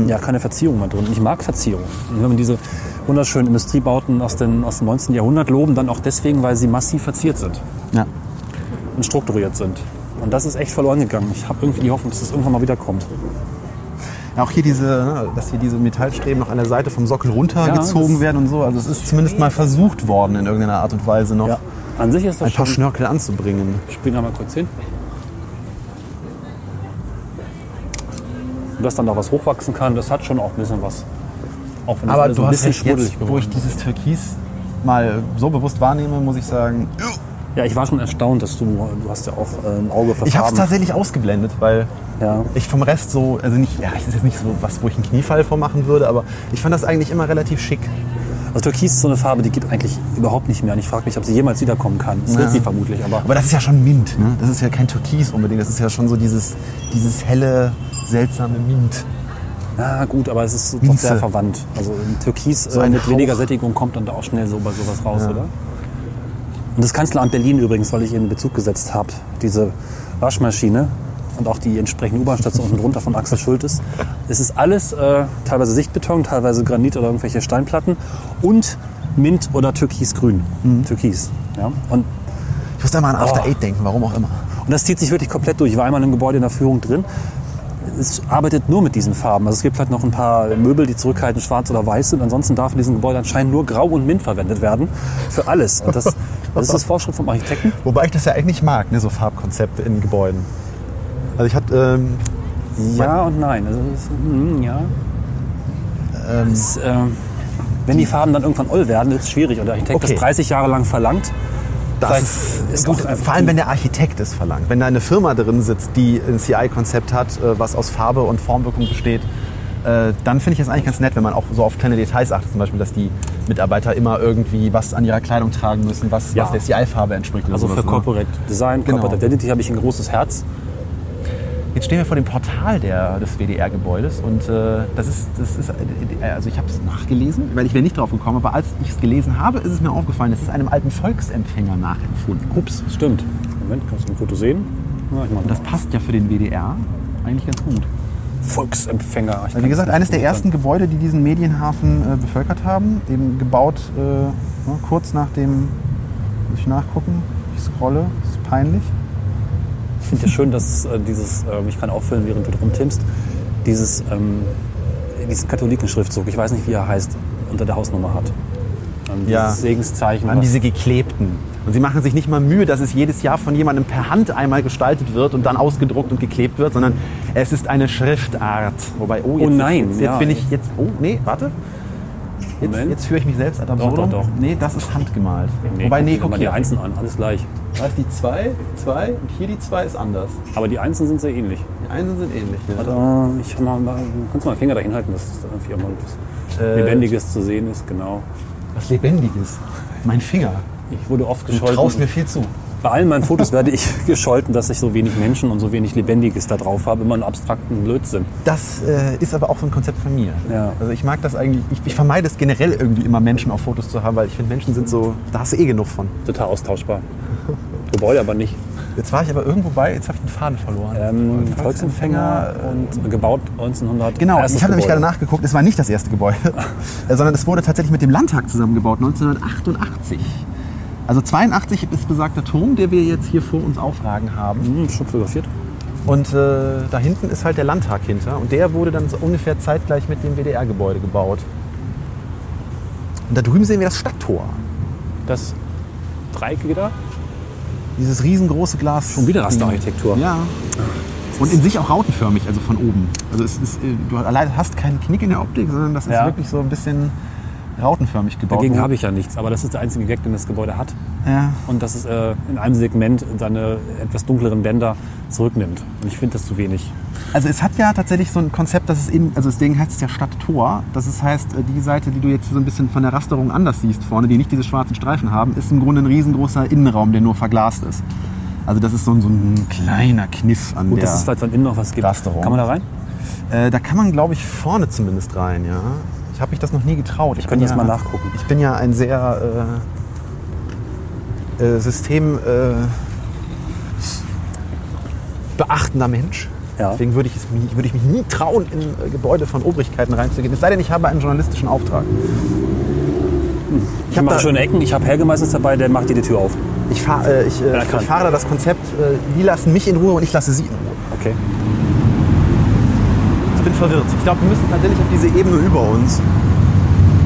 ja, keine Verzierung mehr drin. Ich mag Verzierung. Und wenn man diese wunderschönen Industriebauten aus, den, aus dem 19. Jahrhundert loben, dann auch deswegen, weil sie massiv verziert sind Ja. und strukturiert sind. Und das ist echt verloren gegangen. Ich habe irgendwie die Hoffnung, dass das irgendwann mal wieder kommt. Ja, auch hier diese, ne, dass hier diese Metallstreben noch an der Seite vom Sockel runtergezogen das- werden und so. Also es ist zumindest mal versucht worden, in irgendeiner Art und Weise noch An sich ist das ein paar schon... Schnörkel anzubringen. Spielen wir mal kurz hin. Und dass dann da was hochwachsen kann, das hat schon auch ein bisschen was. Auch wenn das Aber du ein hast bisschen schmuddelig jetzt, wo ich dieses Türkis mal so bewusst wahrnehme, muss ich sagen, Ja, ich war schon erstaunt, dass du, du hast ja auch äh, ein Auge für ich habe es tatsächlich ausgeblendet, weil Ja. ich vom Rest so, also nicht, ja, es ist jetzt nicht so was, wo ich einen Kniefall vormachen würde, aber ich fand das eigentlich immer relativ schick. Also Türkis ist so eine Farbe, die geht eigentlich überhaupt nicht mehr. Und ich frage mich, ob sie jemals wiederkommen kann. Das wird Ja. sie vermutlich, aber Aber das ist ja schon Mint, ne? Das ist ja kein Türkis unbedingt, das ist ja schon so dieses, dieses helle, seltsame Mint. ja gut, aber es ist doch Minze. sehr verwandt. Also Türkis So äh, mit Hauch. weniger Sättigung kommt dann da auch schnell so bei sowas raus, oder? Und das Kanzleramt Berlin übrigens, weil ich in Bezug gesetzt habe, diese Waschmaschine und auch die entsprechende U-Bahn-Station unten drunter von Axel Schultes. Es ist alles äh, teilweise Sichtbeton, teilweise Granit oder irgendwelche Steinplatten und Mint oder Türkisgrün. Mhm. Türkis. Ja? Und Ich muss da mal an After Oh. Eight denken, warum auch immer. Und das zieht sich wirklich komplett durch. Ich war einmal im Gebäude in der Führung drin. Es arbeitet nur mit diesen Farben. Also es gibt vielleicht noch ein paar Möbel, die zurückhaltend schwarz oder weiß sind. Ansonsten darf in diesem Gebäude anscheinend nur Grau und Mint verwendet werden. Für alles. Und das, das ist das Vorschrift vom Architekten. Wobei ich das ja eigentlich mag, ne, so Farbkonzepte in Gebäuden. Also ich hatte, ähm, Ja und nein. Also es, mm, ja. ähm, Es, ähm, wenn die Farben dann irgendwann oll werden, ist es schwierig. Und der Architekt Okay. das 30 Jahre lang verlangt. Das ist, ist gut, vor allem wenn der Architekt es verlangt. Wenn da eine Firma drin sitzt, die ein CI-Konzept hat, äh, was aus Farbe und Formwirkung besteht, äh, dann finde ich es eigentlich ganz nett, wenn man auch so auf kleine Details achtet. Zum Beispiel, dass die Mitarbeiter immer irgendwie was an ihrer Kleidung tragen müssen, was, Ja. was der CI-Farbe entspricht. Also für ne? Corporate Design, Genau. Corporate Identity habe ich ein großes Herz. Jetzt stehen wir vor dem Portal der, des WDR-Gebäudes und äh, das ist, das ist, also ich habe es nachgelesen, weil ich wäre nicht drauf gekommen, aber als ich es gelesen habe, ist es mir aufgefallen, es ist einem alten Volksempfänger nachempfunden. Ups. Stimmt. Moment, kannst du ein Foto sehen? Und das passt ja für den WDR eigentlich ganz gut. Volksempfänger. Ich Also wie gesagt, eines der ersten beurteilen. Gebäude, die diesen Medienhafen äh, bevölkert haben, eben gebaut äh, ne, kurz nach dem, muss ich nachgucken, ich scrolle, das ist peinlich. Ich finde ja schön, dass äh, dieses, ähm, ich kann auffüllen, während du drum timmst, dieses, ähm, diesen Katholikenschriftzug, ich weiß nicht, wie er heißt, unter der Hausnummer hat. Ähm, Ja. Dieses Segenszeichen. An diese geklebten. Und sie machen sich nicht mal Mühe, dass es jedes Jahr von jemandem per Hand einmal gestaltet wird und dann ausgedruckt und geklebt wird, sondern es ist eine Schriftart. Wobei, oh, jetzt, nein, jetzt, jetzt ja. bin ich jetzt, oh, nee, warte. Jetzt, jetzt führe ich mich selbst ad absurdum. doch, doch. Nee, das ist handgemalt. nee, Wobei, nee, guck mal die. Einsen an, alles gleich. Da ist die 2, 2 und hier die 2 ist anders. Aber die Einsen sind sehr ähnlich. Die Einsen sind ähnlich. Ja. Warte, ich mal, kannst du mal den Finger dahin halten, dass da irgendwie mal was Äh, Lebendiges zu sehen ist, genau. Was Lebendiges. Mein Finger. Ich wurde oft Du gescholten. traust mir viel zu. Bei allen meinen Fotos werde ich gescholten, dass ich so wenig Menschen und so wenig Lebendiges da drauf habe, immer einen abstrakten Blödsinn. Das äh, ist aber auch so ein Konzept von mir. Ja. Also ich mag das eigentlich, ich, ich vermeide es generell irgendwie immer Menschen auf Fotos zu haben, weil ich finde, Menschen sind so, da hast du eh genug von. Total austauschbar. Gebäude aber nicht. Jetzt war ich aber irgendwo bei, jetzt habe ich den Faden verloren. Ähm, Volksempfänger und gebaut 1900. Genau, ich habe nämlich gerade nachgeguckt, es war nicht das erste Gebäude, äh, sondern es wurde tatsächlich mit dem Landtag zusammengebaut, 1988. Also 82 ist besagter Turm, der wir jetzt hier vor uns aufragen haben. Hm, schon fotografiert. Und äh, da hinten ist halt der Landtag hinter. Und der wurde dann so ungefähr zeitgleich mit dem WDR-Gebäude gebaut. Und da drüben sehen wir das Stadttor. Das Dreieckige da? Dieses riesengroße Glas. Schon wieder Rasterarchitektur. Ja. Und in sich auch rautenförmig, also von oben. Also es ist, äh, du allein hast keinen Knick in der Optik, sondern das ist Ja. wirklich so ein bisschen rautenförmig gebaut. Dagegen habe ich ja nichts, aber das ist der einzige Gag, den das Gebäude hat. Ja. Und dass es äh, in einem Segment seine etwas dunkleren Bänder zurücknimmt. Und ich finde das zu wenig. Also es hat ja tatsächlich so ein Konzept, dass es in, also deswegen heißt es ja Stadttor. Das ist, heißt, äh, die Seite, die du jetzt so ein bisschen von der Rasterung anders siehst vorne, die nicht diese schwarzen Streifen haben, ist im Grunde ein riesengroßer Innenraum, der nur verglast ist. Also das ist so ein, so ein kleiner Kniff an Gut, der... dass es vielleicht von innen noch was gibt. Rasterung. Kann man da rein? Äh, da kann man, glaube ich, vorne zumindest rein, ja. Ich habe mich das noch nie getraut. Ich könnte bin das ja, mal nachgucken. Ich bin ja ein sehr äh, äh, System äh, beachtender Mensch. Ja. Deswegen würde ich, es, würde ich mich nie trauen, in äh, Gebäude von Obrigkeiten reinzugehen. Es sei denn, ich habe einen journalistischen Auftrag. Ich hab mache schöne Ecken. Ich habe Helge meistens dabei, der macht dir die Tür auf. Ich, fahr, äh, ich, äh, ich fahre da das Konzept, äh, die lassen mich in Ruhe und ich lasse sie in Ruhe. Okay. Ich bin verwirrt. Ich glaube, wir müssen tatsächlich auf diese Ebene über uns.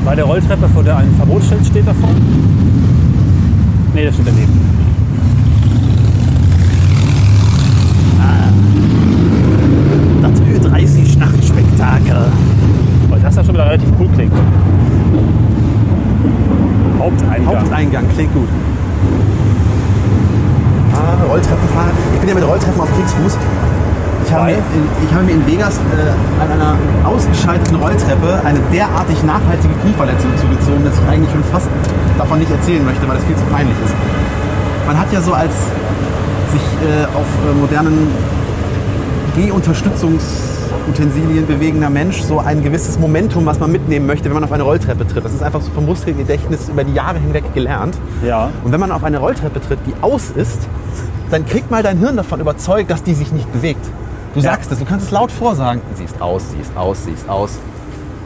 Bei der Rolltreppe, vor der ein Verbotsschild steht davor? Nee, das steht daneben. Das Ö30 Nachtspektakel. Weil das ja schon wieder relativ cool klingt. Haupteingang. Haupteingang, klingt gut. Ah, Rolltreppenfahrer. Ich bin ja mit Rolltreppen auf Kriegsfuß. Ich habe, mir in, ich habe mir in Vegas äh, an einer ausgeschalteten Rolltreppe eine derartig nachhaltige Knieverletzung zugezogen, dass ich eigentlich schon fast davon nicht erzählen möchte, weil es viel zu peinlich ist. Man hat ja so als sich äh, auf äh, modernen Gehunterstützungsutensilien bewegender Mensch so ein gewisses Momentum, was man mitnehmen möchte, wenn man auf eine Rolltreppe tritt. Das ist einfach so vom Muskelgedächtnis über die Jahre hinweg gelernt. Ja. Und wenn man auf eine Rolltreppe tritt, die aus ist, dann kriegt mal dein Hirn davon überzeugt, dass die sich nicht bewegt. Du Ja. sagst es, du kannst es laut vorsagen. Sie ist aus, sie ist aus, sie ist aus.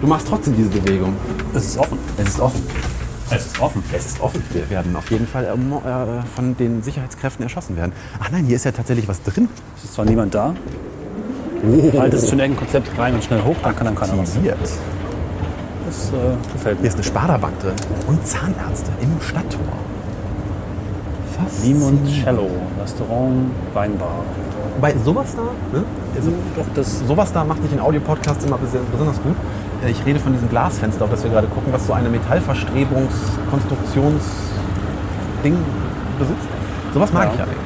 Du machst trotzdem diese Bewegung. Es ist offen. Es ist offen. Es ist offen. Es ist offen. Wir werden auf jeden Fall ähm, äh, von den Sicherheitskräften erschossen werden. Ach nein, hier ist ja tatsächlich was drin. Es ist zwar niemand da. Halt das schöne Eckenkonzept rein und schnell hoch, dann kann dann keiner was. Das äh, gefällt Hier mir. ist eine Sparda-Bank drin. Und Zahnärzte im Stadttor. Limoncello, Restaurant, Weinbar. Wobei sowas da, ne? Also, Doch, das sowas da macht sich in Audiopodcasts immer bes- besonders gut. Äh, Ich rede von diesem Glasfenster, auf das wir gerade gucken, was so eine Metallverstrebungs-Konstruktions-Ding besitzt. Sowas mag Ja. ich ja eigentlich.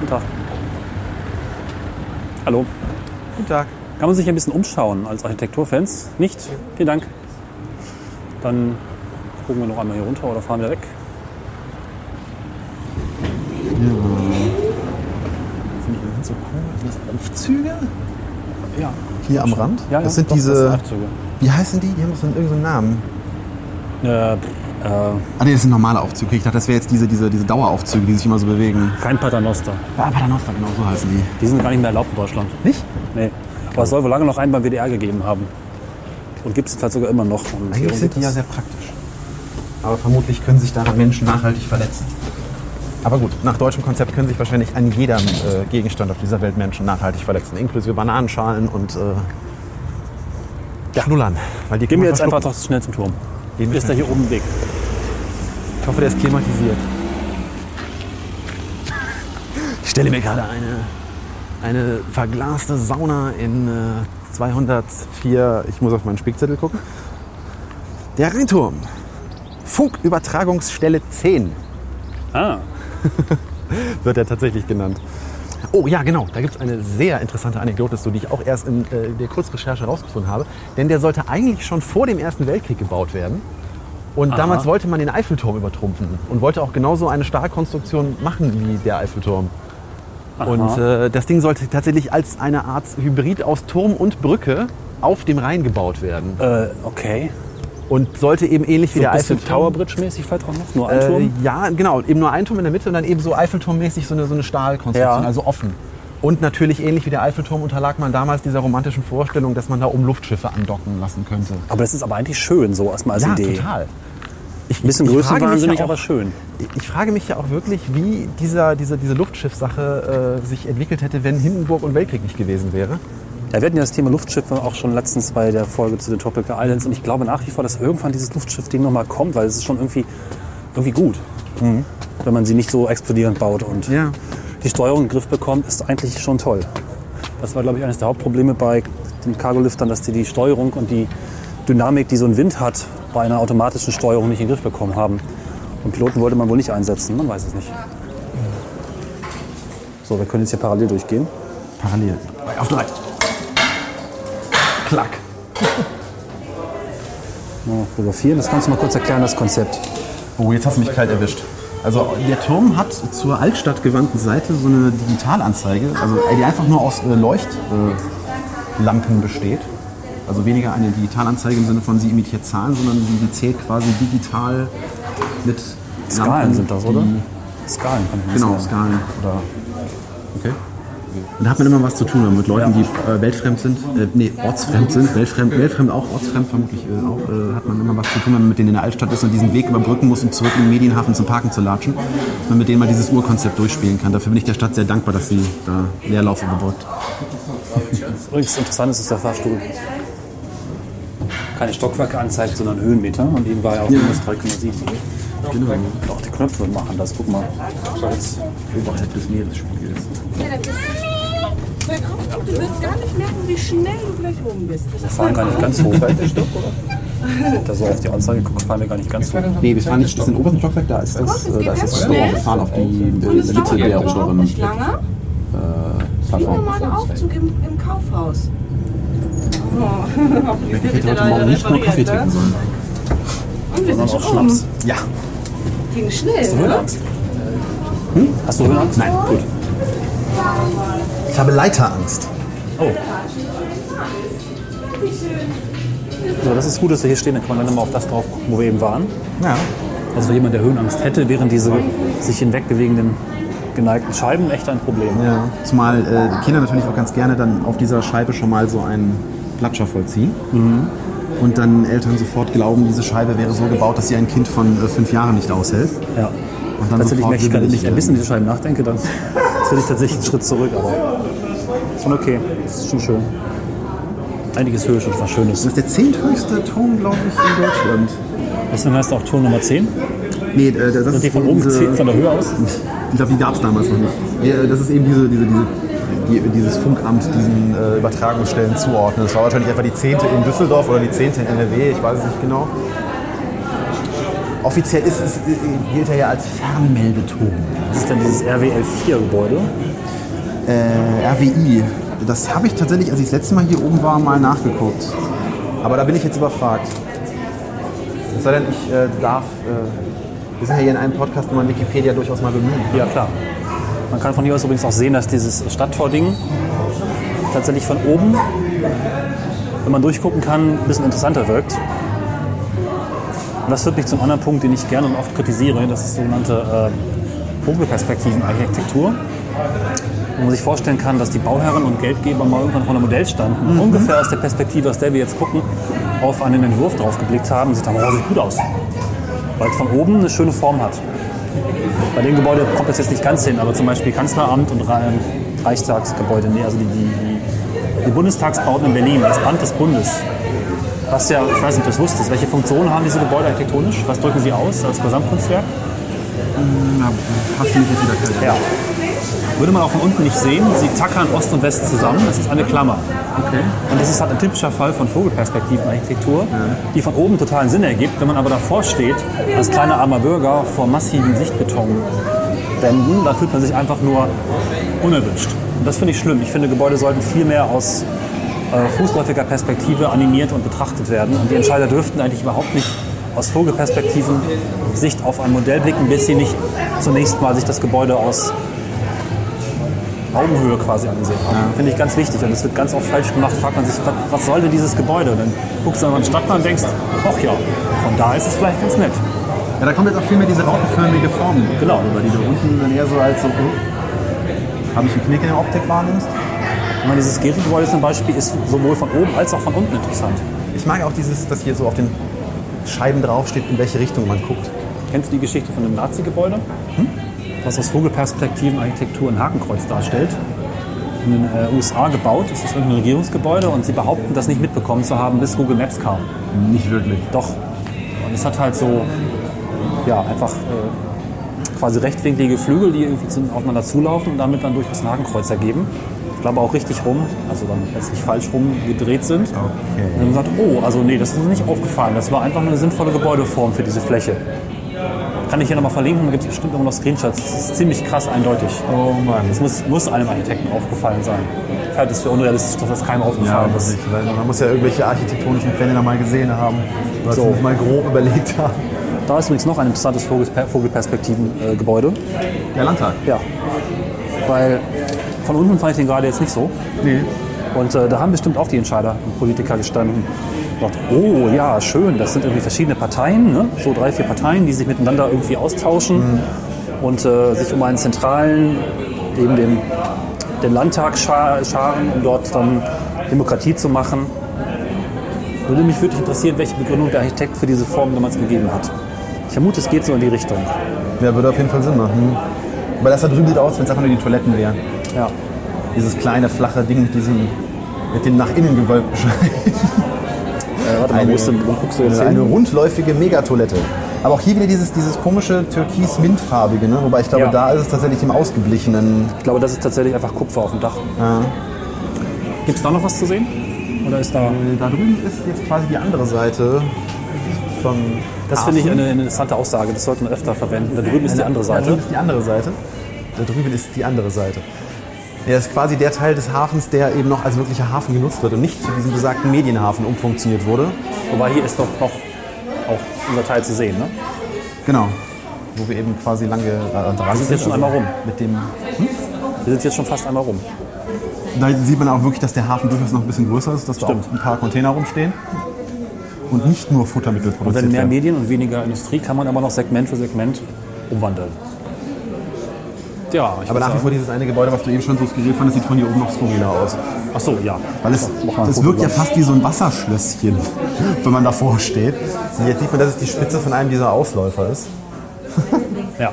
Guten Tag. Hallo. Guten Tag. Kann man sich ein bisschen umschauen als Architekturfans? Nicht? Vielen Dank. Dann gucken wir noch einmal hier runter oder fahren wir weg. Finde ich Aufzüge? Ja. Hier am Rand? Ja, ja, das sind doch, diese. Das sind wie heißen die? Die haben doch so einen, irgendeinen Namen. Äh, äh, Ah, nee, das sind normale Aufzüge. Ich dachte, das wäre jetzt diese, diese, diese Daueraufzüge, die sich immer so bewegen. kein Paternoster. Ah, Paternoster, genau so heißen die. Die sind gar nicht mehr erlaubt in Deutschland. Nicht? Nee. Aber es soll wohl lange noch einen beim WDR gegeben haben. Und gibt es vielleicht sogar immer noch. Und Eigentlich sind die ja sehr praktisch. Aber vermutlich können sich daran Menschen nachhaltig verletzen. Aber gut, nach deutschem Konzept können sich wahrscheinlich an jedem äh, Gegenstand auf dieser Welt Menschen nachhaltig verletzen, inklusive Bananenschalen und äh, Schnullern. Weil die Gehen wir jetzt einfach doch schnell zum Turm. Gehen Ist da hier oben Weg? Ich hoffe, der ist klimatisiert. Ich stelle mir gerade eine, eine verglaste Sauna in äh, 204, ich muss auf meinen Spickzettel gucken. Der Rheinturm. Funkübertragungsstelle 10 Ah, wird er tatsächlich genannt. Oh ja, genau. Da gibt es eine sehr interessante Anekdote, zu, die ich auch erst in äh, der Kurzrecherche herausgefunden habe. Denn der sollte eigentlich schon vor dem Ersten Weltkrieg gebaut werden. Und Aha. damals wollte man den Eiffelturm übertrumpfen und wollte auch genauso eine Stahlkonstruktion machen wie der Eiffelturm. Und äh, das Ding sollte tatsächlich als eine Art Hybrid aus Turm und Brücke auf dem Rhein gebaut werden. äh, okay. Und sollte eben ähnlich wie So der ein bisschen Eiffelturm. Tower Bridge mäßig vielleicht auch noch? Nur ein Äh, Turm? ja, genau. Eben nur ein Turm in der Mitte und dann eben so Eiffelturmmäßig so eine, so eine Stahlkonstruktion, Ja. also offen. Und natürlich ähnlich wie der Eiffelturm unterlag man damals dieser romantischen Vorstellung, dass man da um Luftschiffe andocken lassen könnte. Aber das ist aber eigentlich schön, so erstmal als ja, Idee. total. Ich, Ein bisschen größenwahnsinnig, ja aber schön. Ich frage mich ja auch wirklich, wie dieser, diese, diese Luftschiffsache äh, sich entwickelt hätte, wenn Hindenburg und Weltkrieg nicht gewesen wäre. Ja, wir hatten ja das Thema Luftschiffe auch schon letztens bei der Folge zu den Tropical Islands und ich glaube nach wie vor, dass irgendwann dieses Luftschiff-Ding nochmal kommt, weil es ist schon irgendwie, irgendwie gut, wenn man sie nicht so explodierend baut und Ja. die Steuerung in den Griff bekommt, ist eigentlich schon toll. Das war, glaube ich, eines der Hauptprobleme bei den Cargoliftern, dass die die Steuerung und die Dynamik, die so ein Wind hat, bei einer automatischen Steuerung nicht in den Griff bekommen haben. Und Piloten wollte man wohl nicht einsetzen, man weiß es nicht. So, wir können jetzt hier parallel durchgehen. Parallel. Auf drei. Klack. Fotografieren. Das kannst du mal kurz erklären, das Konzept. Oh, jetzt hast du mich kalt erwischt. Also der Turm hat zur Altstadt gewandten Seite so eine Digitalanzeige, also die einfach nur aus äh, Leucht, äh, besteht. Also weniger eine Digitalanzeige im Sinne von sie imitiert Zahlen, sondern sie, zählt quasi digital mit Skalen Lampen, sind das, oder? Skalen kann ich Genau. Skalen. Oder okay. Und da hat man immer was zu tun mit Leuten, die äh, weltfremd sind, äh, nee, ortsfremd sind, weltfremd, weltfremd auch, ortsfremd vermutlich äh, auch, äh, hat man immer was zu tun, wenn man mit denen in der Altstadt ist und diesen Weg überbrücken muss, um zurück in den Medienhafen zum Parken zu latschen, dass man mit denen mal dieses Urkonzept durchspielen kann. Dafür bin ich der Stadt sehr dankbar, dass sie da Leerlauf überbrückt. Übrigens interessant ist, dass der Fahrstuhl keine Stockwerke anzeigt, sondern Höhenmeter. Und eben war ja auch minus 3,7. Genau. Und auch die Knöpfe machen das. Guck mal. So jetzt. Oberhalb des Meeresspiegels. Auf, du wirst gar nicht merken, wie schnell du gleich oben bist. Das Wir fahren gar nicht ganz hoch. Da so auf die Anzeige guckt, fahren wir gar nicht ganz hoch. Nee, wir fahren nicht bis in den obersten Stockwerk, da ist das, äh, da ist das Store. Wir fahren auf die Mitte der oberen nicht lange. äh, Wie normaler Aufzug im, im Kaufhaus. Oh, hoffentlich Ich wird hätte der heute Morgen leider nicht nur Kaffee repariert, trinken ne? sollen. Und wir sind schon auch. Schnaps. Ja. Ging schnell, ne? Höhenangst. Hm? Hast du Höhenangst? Nein. Gut. Ich habe Leiterangst. Oh. So, das ist gut, dass wir hier stehen. Dann kann man dann mal auf das drauf gucken, wo wir eben waren. Ja. Also jemand, der Höhenangst hätte, wären diese sich hinwegbewegenden geneigten Scheiben echt ein Problem. Ja, zumal äh, die Kinder natürlich auch ganz gerne dann auf dieser Scheibe schon mal so einen Platscher vollziehen. Und dann Eltern sofort glauben, diese Scheibe wäre so gebaut, dass sie ein Kind von äh, fünf Jahren nicht aushält. Ja. Und dann Tatsächlich merke ich gerade, wenn ich ein bisschen diese Scheiben nachdenke, dann tritt ich tatsächlich einen Schritt zurück. Aber ist schon okay. Das ist schon schön. Einiges Höhe schon was Schönes. Das ist der zehnthöchste Turm, glaube ich, in Deutschland. Deswegen heißt auch Turm Nummer 10. Nee, äh, das Sind ist die von oben diese- gezählt von der Höhe aus? Ich glaube, die gab es damals noch nicht. Nee, äh, das ist eben diese, diese, diese, die, dieses Funkamt diesen äh, Übertragungsstellen zuordnen. Das war wahrscheinlich etwa die zehnte in Düsseldorf oder die zehnte in NRW, ich weiß es nicht genau. Offiziell ist es, äh, gilt er ja als Fernmeldeturm. Das ist dann dieses RWL 4 Gebäude. Äh, RWI. Das habe ich tatsächlich, als ich das letzte Mal hier oben war, mal nachgeguckt. Aber da bin ich jetzt überfragt. Es sei denn, ich äh, darf. Äh, wir sind ja hier in einem Podcast, wo man Wikipedia durchaus mal bemühen kann. Ja, klar. Man kann von hier aus übrigens auch sehen, dass dieses Stadtvording tatsächlich von oben, wenn man durchgucken kann, ein bisschen interessanter wirkt. Und das führt mich zum anderen Punkt, den ich gerne und oft kritisiere. Das ist sogenannte äh, Vogelperspektivenarchitektur. Wo man sich vorstellen kann, dass die Bauherren und Geldgeber mal irgendwann vor einem Modell standen, Mhm. ungefähr aus der Perspektive, aus der wir jetzt gucken, auf einen Entwurf drauf geblickt haben und sich dachten, oh, sieht gut aus. Weil es von oben eine schöne Form hat. Bei dem Gebäude kommt das jetzt nicht ganz hin, aber zum Beispiel Kanzleramt und Re- Reichstagsgebäude, nee, also die, die, die, Bundestagsbauten in Berlin, das Band des Bundes. Was ja, ich weiß nicht, ob du das wusstest, welche Funktionen haben diese Gebäude architektonisch? Was drücken sie aus als Gesamtkunstwerk? Ja, hast du mich jetzt wieder kalt. Ja. Würde man auch von unten nicht sehen, sie tackern Ost und West zusammen, das ist eine Klammer. Okay. Und das ist halt ein typischer Fall von Vogelperspektivenarchitektur, die von oben totalen Sinn ergibt, wenn man aber davor steht, als kleiner armer Bürger vor massiven Sichtbetonwänden, dann fühlt man sich einfach nur unerwünscht. Und das finde ich schlimm. Ich finde, Gebäude sollten viel mehr aus äh, fußläufiger Perspektive animiert und betrachtet werden. Und die Entscheider dürften eigentlich überhaupt nicht aus Vogelperspektiven Sicht auf ein Modell blicken, bis sie nicht zunächst mal sich das Gebäude aus Augenhöhe quasi angesehen haben. Finde ich ganz wichtig und das wird ganz oft falsch gemacht. Fragt man sich, was, was soll denn dieses Gebäude? Und dann guckst du an den Stadtplan und denkst, ach ja, von da ist es vielleicht ganz nett. Ja, da kommt jetzt auch viel mehr diese rautenförmige Form. Genau. Über die du unten dann eher so als so. oh, Habe ich einen Knick in der Optik wahrnimmst? Ich meine, dieses Gehri-Gebäude zum Beispiel ist sowohl von oben als auch von unten interessant. Ich mag auch dieses, dass hier so auf den Scheiben draufsteht, in welche Richtung man guckt. Kennst du die Geschichte von dem Nazi-Gebäude? Was aus Vogelperspektiven Architektur ein Hakenkreuz darstellt. In den äh, USA gebaut, das ist irgendein Regierungsgebäude und sie behaupten, das nicht mitbekommen zu haben, bis Google Maps kam. Nicht wirklich. Doch. Und es hat halt so, ja, einfach äh, quasi rechtwinklige Flügel, die irgendwie aufeinander zulaufen und damit dann durchaus ein Hakenkreuz ergeben. Ich glaube auch richtig rum, also dann letztlich falsch rum gedreht sind. Und dann gesagt, oh, also nee, das ist uns nicht aufgefallen. Das war einfach nur eine sinnvolle Gebäudeform für diese Fläche. Kann ich hier nochmal verlinken, da gibt es bestimmt immer noch Screenshots. Das ist ziemlich krass eindeutig. Oh Mann. Das muss, muss einem Architekten aufgefallen sein. Ich halte es für unrealistisch, dass das keinem Ja, aufgefallen das ist. nicht, weil man muss ja irgendwelche architektonischen Pläne noch mal gesehen haben. Oder So. mal grob überlegt haben. Da ist übrigens noch ein interessantes Vogelperspektiven-Gebäude. Der Landtag. Ja. Weil von unten fand ich den gerade jetzt nicht so. Nee. Und äh, da haben bestimmt auch die Entscheider und Politiker gestanden. Und gedacht, oh ja, schön, das sind irgendwie verschiedene Parteien, ne? so drei, vier Parteien, die sich miteinander irgendwie austauschen und äh, sich um einen zentralen, eben den, den Landtag scha- scharen, um dort dann Demokratie zu machen. Würde mich wirklich interessieren, welche Begründung der Architekt für diese Form damals gegeben hat. Ich vermute, es geht so in die Richtung. Ja, würde auf jeden Fall Sinn machen. Aber das da drüben sieht aus, wenn es einfach nur die Toiletten wären. Ja. Dieses kleine, flache Ding mit diesem, mit den nach innen gewölbten Scheiben. Äh, warte mal, Eine- wo, ist denn, wo guckst du jetzt Eine hin? rundläufige Megatoilette. Aber auch hier wieder dieses, dieses komische türkis-mintfarbige, ne? wobei ich glaube, Ja. da ist es tatsächlich im ausgeblichenen. Ich glaube, das ist tatsächlich einfach Kupfer auf dem Dach. Gibt es da noch was zu sehen? Oder ist da. Äh, Da drüben ist jetzt quasi die andere Seite von. Das finde ich eine, eine interessante Aussage. Das sollten wir öfter verwenden. Da drüben ist die andere Da Seite. drüben ist die andere Seite. Da drüben ist die andere Seite. Das ist quasi der Teil des Hafens, der eben noch als wirklicher Hafen genutzt wird und nicht zu diesem besagten Medienhafen umfunktioniert wurde. Wobei hier ist doch noch auch unser Teil zu sehen. Ne? Genau. Wo wir eben quasi lange äh, dran sind jetzt schon einmal rum. Mit dem, Wir sind jetzt schon fast einmal rum. da sieht man auch wirklich, dass der Hafen durchaus noch ein bisschen größer ist, dass da Stimmt. auch ein paar Container rumstehen. Und nicht nur Futtermittel Und produziert wenn mehr werden. Medien und weniger Industrie, kann man aber noch Segment für Segment umwandeln. Ja, ich Aber nach wie vor dieses eine Gebäude, was du eben schon so skurril fandest, sieht von hier oben noch skurriler aus. Ach so, ja. Weil es, es wirkt ja fast wie so ein Wasserschlösschen, wenn man davor steht. Jetzt sieht man, dass es die Spitze von einem dieser Ausläufer ist. Ja.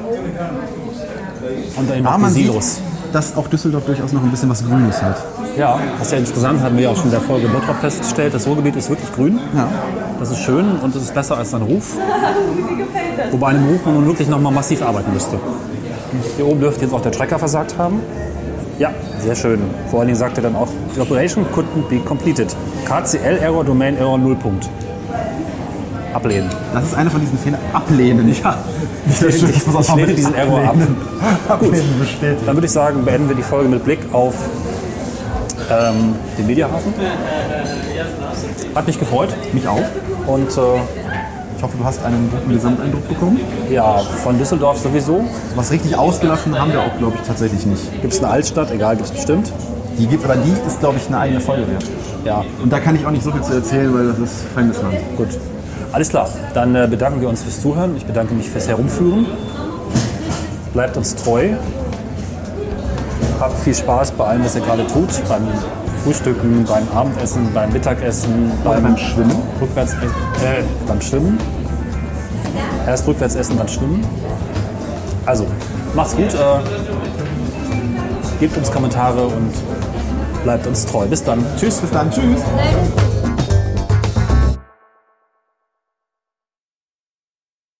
Und dann noch man die sieht, Silos. dass auch Düsseldorf durchaus noch ein bisschen was Grünes hat. Ja, das ist ja insgesamt, hatten wir ja auch schon in der Folge Bottrop festgestellt, das Ruhrgebiet ist wirklich grün. Ja. Das ist schön und das ist besser als sein Ruf. Wobei dem Ruf man nun wirklich noch mal massiv arbeiten müsste. Hier oben dürfte jetzt auch der Tracker versagt haben. Ja, sehr schön. Vor allen Dingen sagt er dann auch, the operation couldn't be completed. KCL Error, Domain Error, 0 Punkt. Ablehnen. Das ist einer von diesen Fehlern. Ablehnen. Ja, Dieser ich, Schritt muss auch ich lehne diesen Error ab. Ablehnen. Ablehnen bestätigt. Dann würde ich sagen, beenden wir die Folge mit Blick auf ähm, den Mediahafen. Hat mich gefreut. Mich auch. Und äh, Ich hoffe, du hast einen guten Gesamteindruck bekommen. ja, von Düsseldorf sowieso. Was richtig ausgelassen haben wir auch, glaube ich, tatsächlich nicht. Gibt es eine Altstadt? Egal, gibt es bestimmt. Die gibt, aber die ist, glaube ich, eine eigene Folge wert. Ja, Und da kann ich auch nicht so viel zu erzählen, weil das ist Feindesland. gut. Alles klar. Dann äh, bedanken wir uns fürs Zuhören. Ich bedanke mich fürs Herumführen. Bleibt uns treu. Habt viel Spaß bei allem, was ihr gerade tut. Beim Frühstücken, beim Abendessen, beim Mittagessen, beim, beim Schwimmen. Rückwärts, äh, beim Schwimmen. Erst rückwärts essen, dann schwimmen. Also, macht's gut. Äh, gebt uns Kommentare und bleibt uns treu. Bis dann. Tschüss. Bis dann. Tschüss.